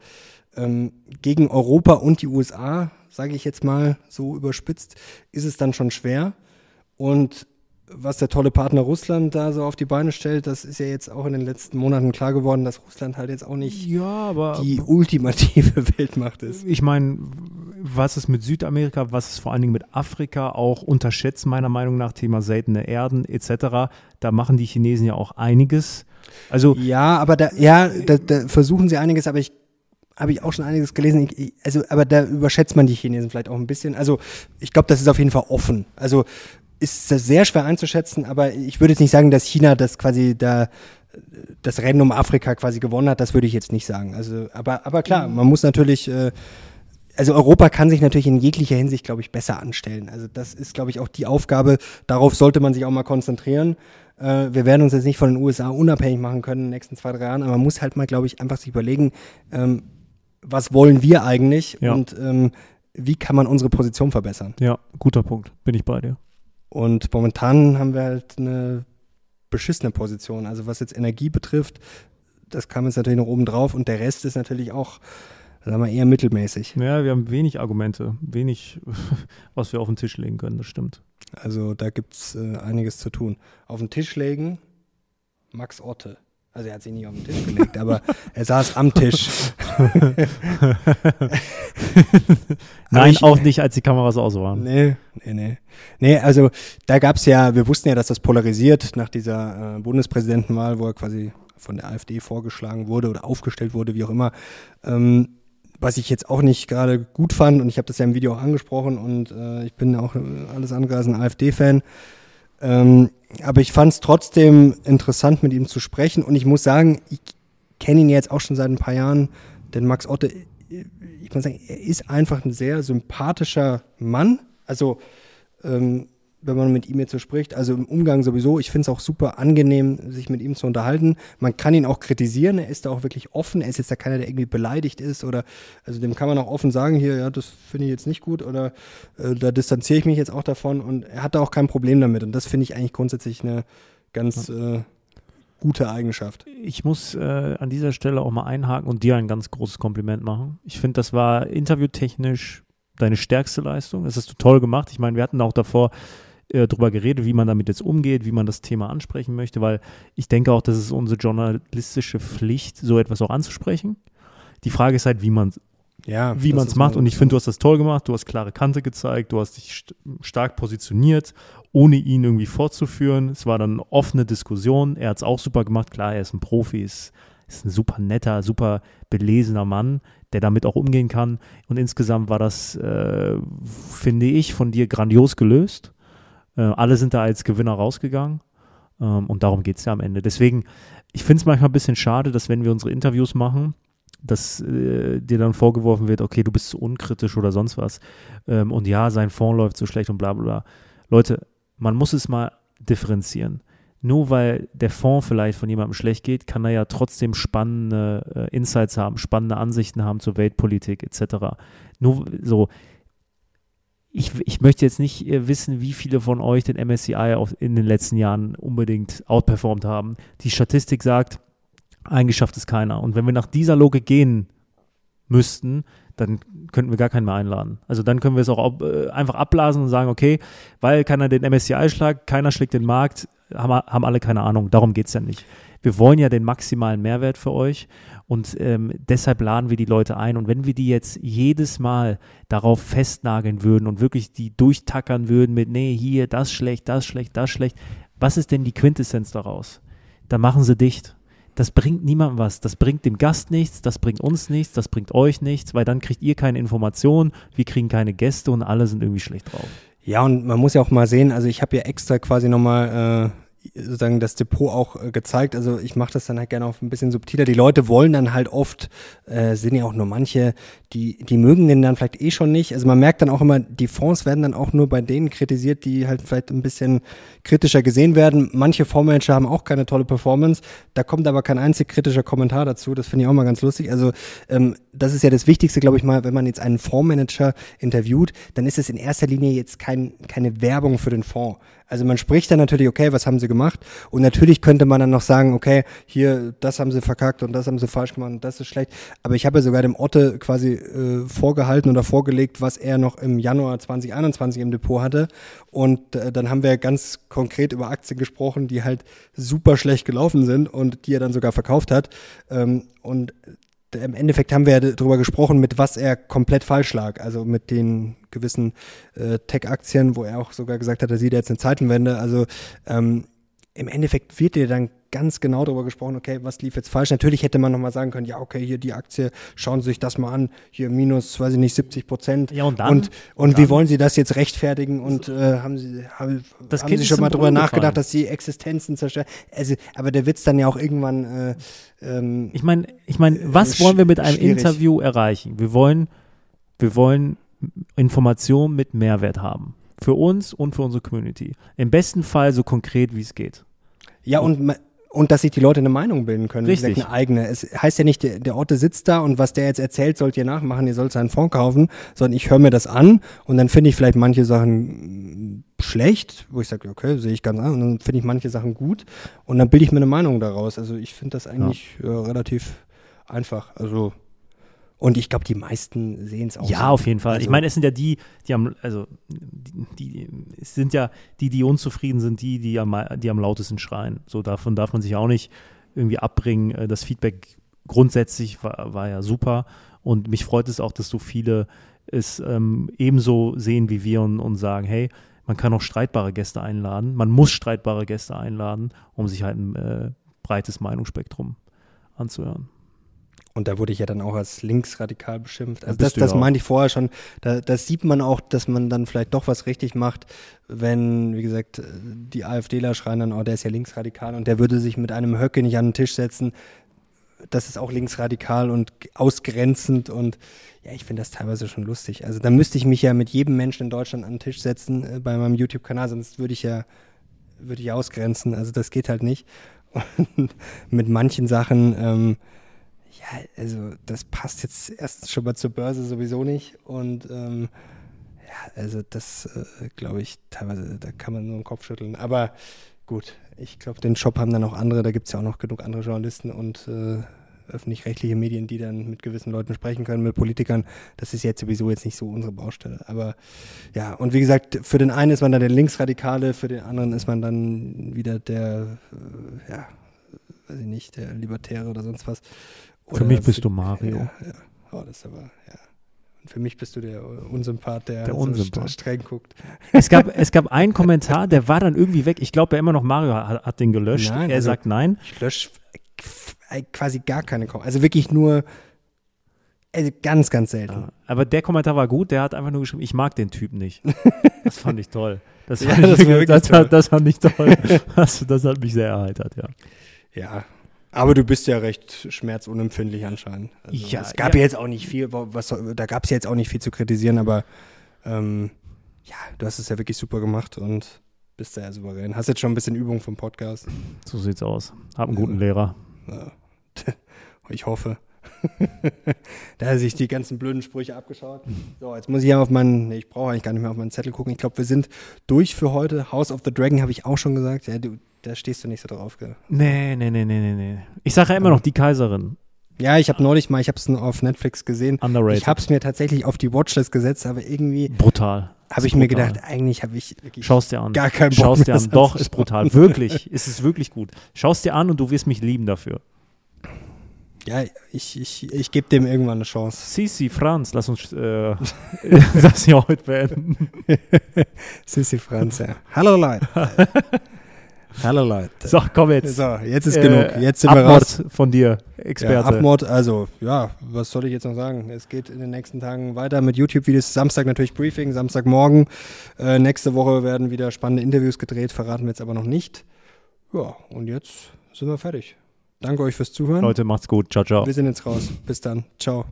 Speaker 1: ähm, gegen Europa und die USA, sage ich jetzt mal so überspitzt, ist es dann schon schwer. Und was der tolle Partner Russland da so auf die Beine stellt, das ist ja jetzt auch in den letzten Monaten klar geworden, dass Russland halt jetzt auch nicht
Speaker 2: ja,
Speaker 1: die ultimative Weltmacht ist.
Speaker 2: Ich meine, was ist mit Südamerika, was ist vor allen Dingen mit Afrika auch unterschätzt, meiner Meinung nach, Thema seltene Erden etc. Da machen die Chinesen ja auch einiges. Also
Speaker 1: ja, aber da, ja, da, da versuchen sie einiges, aber ich habe ich auch schon einiges gelesen. Ich, also, aber da überschätzt man die Chinesen vielleicht auch ein bisschen. Also, ich glaube, das ist auf jeden Fall offen. Also, ist das sehr schwer einzuschätzen, aber ich würde jetzt nicht sagen, dass China das quasi da das Rennen um Afrika quasi gewonnen hat, das würde ich jetzt nicht sagen. Also, aber, aber klar, man muss natürlich, äh, also Europa kann sich natürlich in jeglicher Hinsicht, glaube ich, besser anstellen. Also das ist, glaube ich, auch die Aufgabe. Darauf sollte man sich auch mal konzentrieren. Äh, wir werden uns jetzt nicht von den USA unabhängig machen können in den nächsten zwei, drei Jahren, aber man muss halt mal, glaube ich, einfach sich überlegen, ähm, was wollen wir eigentlich
Speaker 2: Ja.
Speaker 1: und ähm, wie kann man unsere Position verbessern.
Speaker 2: ja, guter Punkt, bin ich bei dir.
Speaker 1: Und momentan haben wir halt eine beschissene Position. Also was jetzt Energie betrifft, das kam jetzt natürlich noch oben drauf und der Rest ist natürlich auch, sagen wir, eher mittelmäßig.
Speaker 2: Ja, wir haben wenig Argumente, wenig, was wir auf den Tisch legen können, das stimmt.
Speaker 1: Also da gibt's äh, einiges zu tun. Auf den Tisch legen, Max Otte. Also er hat sich nicht auf den Tisch gelegt, aber er saß am Tisch.
Speaker 2: Nein,
Speaker 1: ich-
Speaker 2: auch nicht, als die Kameras aus waren.
Speaker 1: Nee, nee, nee. Nee, also da gab's ja, wir wussten ja, dass das polarisiert nach dieser äh, Bundespräsidentenwahl, wo er quasi von der AfD vorgeschlagen wurde oder aufgestellt wurde, wie auch immer. Ähm, was ich jetzt auch nicht gerade gut fand, und ich habe das ja im Video auch angesprochen und äh, ich bin auch alles andere als ein AfD-Fan. Ähm, aber ich fand es trotzdem interessant, mit ihm zu sprechen. Und ich muss sagen, ich kenne ihn jetzt auch schon seit ein paar Jahren, denn Max Otte, ich muss sagen, er ist einfach ein sehr sympathischer Mann. Also, ähm, wenn man mit ihm jetzt so spricht, also im Umgang sowieso, ich finde es auch super angenehm, sich mit ihm zu unterhalten. Man kann ihn auch kritisieren, er ist da auch wirklich offen, er ist jetzt da keiner, der irgendwie beleidigt ist oder, also dem kann man auch offen sagen, hier, ja, das finde ich jetzt nicht gut oder äh, da distanziere ich mich jetzt auch davon und er hat da auch kein Problem damit und das finde ich eigentlich grundsätzlich eine ganz äh, gute Eigenschaft.
Speaker 2: Ich muss äh, an dieser Stelle auch mal einhaken und dir ein ganz großes Kompliment machen. Ich finde, das war interviewtechnisch deine stärkste Leistung. Das hast du toll gemacht. Ich meine, wir hatten auch davor äh, drüber geredet, wie man damit jetzt umgeht, wie man das Thema ansprechen möchte, weil ich denke auch, das ist unsere journalistische Pflicht, so etwas auch anzusprechen. Die Frage ist halt, wie man
Speaker 1: Ja,
Speaker 2: wie man es macht. Und ich finde, du hast das toll gemacht. Du hast klare Kante gezeigt. Du hast dich st stark positioniert, ohne ihn irgendwie fortzuführen. Es war dann eine offene Diskussion. Er hat es auch super gemacht. Klar, er ist ein Profi, ist, ist ein super netter, super belesener Mann, der damit auch umgehen kann. Und insgesamt war das, äh, finde ich, von dir grandios gelöst. Äh, alle sind da als Gewinner rausgegangen. Ähm, und darum geht es ja am Ende. Deswegen, ich finde es manchmal ein bisschen schade, dass wenn wir unsere Interviews machen, dass äh, dir dann vorgeworfen wird, okay, du bist zu unkritisch oder sonst was. Ähm, und ja, sein Fonds läuft so schlecht und bla bla bla. Leute, man muss es mal differenzieren. Nur weil der Fonds vielleicht von jemandem schlecht geht, kann er ja trotzdem spannende äh, Insights haben, spannende Ansichten haben zur Weltpolitik etc. Nur so, ich, ich möchte jetzt nicht äh, wissen, wie viele von euch den MSCI in den letzten Jahren unbedingt outperformed haben. Die Statistik sagt, eingeschafft ist keiner. Und wenn wir nach dieser Logik gehen müssten, dann könnten wir gar keinen mehr einladen. Also dann können wir es auch äh, einfach abblasen und sagen, okay, weil keiner den MSCI schlagt, keiner schlägt den Markt, haben, haben alle keine Ahnung. Darum geht es ja nicht. Wir wollen ja den maximalen Mehrwert für euch und ähm, deshalb laden wir die Leute ein. Und wenn wir die jetzt jedes Mal darauf festnageln würden und wirklich die durchtackern würden mit, nee, hier, das schlecht, das schlecht, das schlecht, was ist denn die Quintessenz daraus? Dann machen sie dicht das bringt niemandem was. Das bringt dem Gast nichts, das bringt uns nichts, das bringt euch nichts, weil dann kriegt ihr keine Informationen, wir kriegen keine Gäste und alle sind irgendwie schlecht drauf.
Speaker 1: Ja, und man muss ja auch mal sehen, also ich habe ja extra quasi nochmal äh, sozusagen das Depot auch äh, gezeigt. Also ich mache das dann halt gerne auch ein bisschen subtiler. Die Leute wollen dann halt oft, äh, sind ja auch nur manche, die, die mögen den dann vielleicht eh schon nicht. Also man merkt dann auch immer, die Fonds werden dann auch nur bei denen kritisiert, die halt vielleicht ein bisschen kritischer gesehen werden. Manche Fondsmanager haben auch keine tolle Performance. Da kommt aber kein einzig kritischer Kommentar dazu. Das finde ich auch mal ganz lustig. Also ähm, das ist ja das Wichtigste, glaube ich mal, wenn man jetzt einen Fondsmanager interviewt, dann ist es in erster Linie jetzt kein, keine Werbung für den Fonds. Also man spricht dann natürlich, okay, was haben sie gemacht? Und natürlich könnte man dann noch sagen, okay, hier, das haben sie verkackt und das haben sie falsch gemacht und das ist schlecht. Aber ich habe ja sogar dem Otte quasi äh, vorgehalten oder vorgelegt, was er noch im Januar 2021 im Depot hatte. Und äh, dann haben wir ganz konkret über Aktien gesprochen, die halt super schlecht gelaufen sind und die er dann sogar verkauft hat. Ähm, und im Endeffekt haben wir ja darüber gesprochen, mit was er komplett falsch lag. Also mit den gewissen äh, Tech-Aktien, wo er auch sogar gesagt hat, er sieht jetzt eine Zeitenwende. Also ähm, im Endeffekt wird dir dann ganz genau darüber gesprochen, okay, was lief jetzt falsch. Natürlich hätte man nochmal sagen können, ja, okay, hier die Aktie, schauen Sie sich das mal an, hier minus, weiß ich nicht, 70 Prozent.
Speaker 2: Ja, und dann?
Speaker 1: Und, und, und wie wollen Sie das jetzt rechtfertigen? Und äh, haben Sie, haben, haben Sie schon mal darüber nachgedacht, dass Sie Existenzen zerstören? Also, aber der Witz dann ja auch irgendwann. Äh,
Speaker 2: ähm, ich meine, ich meine, was wollen wir mit einem schwierig. Interview erreichen? Wir wollen, wir wollen Informationen mit Mehrwert haben. Für uns und für unsere Community. Im besten Fall so konkret, wie es geht.
Speaker 1: Ja, und und dass sich die Leute eine Meinung bilden können.
Speaker 2: Richtig.
Speaker 1: Eine eigene. Es heißt ja nicht, der, der Orte sitzt da und was der jetzt erzählt, sollt ihr nachmachen, ihr sollt seinen Fonds kaufen, sondern ich höre mir das an und dann finde ich vielleicht manche Sachen schlecht, wo ich sage, okay, sehe ich ganz an, und dann finde ich manche Sachen gut und dann bilde ich mir eine Meinung daraus. Also ich finde das eigentlich ja. äh, relativ einfach. Also und ich glaube, die meisten sehen es auch.
Speaker 2: Ja, so. auf jeden Fall. Also, ich meine, es sind ja die, die am, also die, die, es sind ja die, die unzufrieden sind, die, die am, die am lautesten schreien. So davon darf man sich auch nicht irgendwie abbringen. Äh, das Feedback grundsätzlich war, war ja super. Und mich freut es auch, dass so viele es ähm, ebenso sehen wie wir und, und sagen, hey, man kann auch streitbare Gäste einladen. Man muss streitbare Gäste einladen, um sich halt ein äh, breites Meinungsspektrum anzuhören.
Speaker 1: Und da wurde ich ja dann auch als linksradikal beschimpft. Also das, das meinte ich vorher schon. Da, das sieht man auch, dass man dann vielleicht doch was richtig macht, wenn, wie gesagt, die AfDler schreien dann, oh, der ist ja linksradikal und der würde sich mit einem Höcke nicht an den Tisch setzen. Das ist auch linksradikal und ausgrenzend und ja, ich finde das teilweise schon lustig. Also da müsste ich mich ja mit jedem Menschen in Deutschland an den Tisch setzen äh, bei meinem YouTube-Kanal, sonst würde ich ja, würde ich ausgrenzen. Also das geht halt nicht. Und mit manchen Sachen, ähm, ja, also das passt jetzt erstens schon mal zur Börse sowieso nicht und ähm, ja, also das äh, glaube ich teilweise, da kann man nur den Kopf schütteln. Aber gut, ich glaube, den Shop haben dann auch andere, da gibt es ja auch noch genug andere Journalisten und äh, öffentlich-rechtliche Medien, die dann mit gewissen Leuten sprechen können, mit Politikern. Das ist jetzt sowieso jetzt nicht so unsere Baustelle. Aber ja, und wie gesagt, für den einen ist man dann der Linksradikale, für den anderen ist man dann wieder der, äh, ja, weiß ich nicht, der Libertäre oder sonst was.
Speaker 2: Oder für mich bist du Mario. Ja,
Speaker 1: ja. Oh, das aber, ja. Und für mich bist du der Unsympath, der,
Speaker 2: der so Unsympath.
Speaker 1: streng guckt.
Speaker 2: Es gab, es gab einen Kommentar, der war dann irgendwie weg. Ich glaube ja immer noch, Mario hat, hat den gelöscht. Nein, er also, sagt nein.
Speaker 1: Ich lösche quasi gar keine Kommentare. Also wirklich nur also ganz, ganz selten. Ja,
Speaker 2: aber der Kommentar war gut, der hat einfach nur geschrieben, ich mag den Typ nicht. Das fand ich toll. Das fand, ja, ich, das, das, das, fand ich toll. Das, das hat mich sehr erheitert, ja.
Speaker 1: Ja, aber du bist ja recht schmerzunempfindlich anscheinend. Also ja, es gab ja. jetzt auch nicht viel, was, da gab es jetzt auch nicht viel zu kritisieren, aber ähm, ja, du hast es ja wirklich super gemacht und bist da ja souverän. Hast jetzt schon ein bisschen Übung vom Podcast.
Speaker 2: So sieht's aus. Hab einen guten ja. Lehrer. Ja.
Speaker 1: Ich hoffe. da hat sich die ganzen blöden Sprüche abgeschaut. So, jetzt muss ich ja auf meinen, nee, ich brauche eigentlich gar nicht mehr auf meinen Zettel gucken. Ich glaube, wir sind durch für heute. House of the Dragon habe ich auch schon gesagt. Ja, du, da stehst du nicht so drauf, gell?
Speaker 2: Nee, nee, nee, nee, nee, nee. Ich sage ja immer noch die Kaiserin.
Speaker 1: Ja, ich habe neulich mal, ich habe es auf Netflix gesehen.
Speaker 2: Underrated.
Speaker 1: Ich habe es mir tatsächlich auf die Watchlist gesetzt, aber irgendwie
Speaker 2: Brutal.
Speaker 1: habe ich mir gedacht, eigentlich habe ich wirklich
Speaker 2: Schaust dir an.
Speaker 1: gar keinen Bock
Speaker 2: Schaust dir an. Doch, ist brutal. Wirklich. es ist wirklich gut. Schaust dir an und du wirst mich lieben dafür.
Speaker 1: Ja, ich, ich, ich gebe dem irgendwann eine Chance.
Speaker 2: Sisi, Franz, lass uns äh, das hier heute beenden.
Speaker 1: Sissi Franz, ja. Hallo Leute. Hallo Leute.
Speaker 2: So, komm jetzt.
Speaker 1: So, jetzt ist
Speaker 2: Äh,
Speaker 1: genug. Jetzt sind wir
Speaker 2: Abmord
Speaker 1: raus.
Speaker 2: von dir,
Speaker 1: Ja,
Speaker 2: Experte.
Speaker 1: Abmord, also, ja, was soll ich jetzt noch sagen? Es geht in den nächsten Tagen weiter mit YouTube-Videos. Samstag natürlich Briefing, Samstagmorgen. Äh, nächste Woche werden wieder spannende Interviews gedreht, verraten wir jetzt aber noch nicht. Ja, und jetzt sind wir fertig. Danke euch fürs Zuhören.
Speaker 2: Leute, macht's gut. Ciao, ciao.
Speaker 1: Wir sind jetzt raus. Bis dann. Ciao.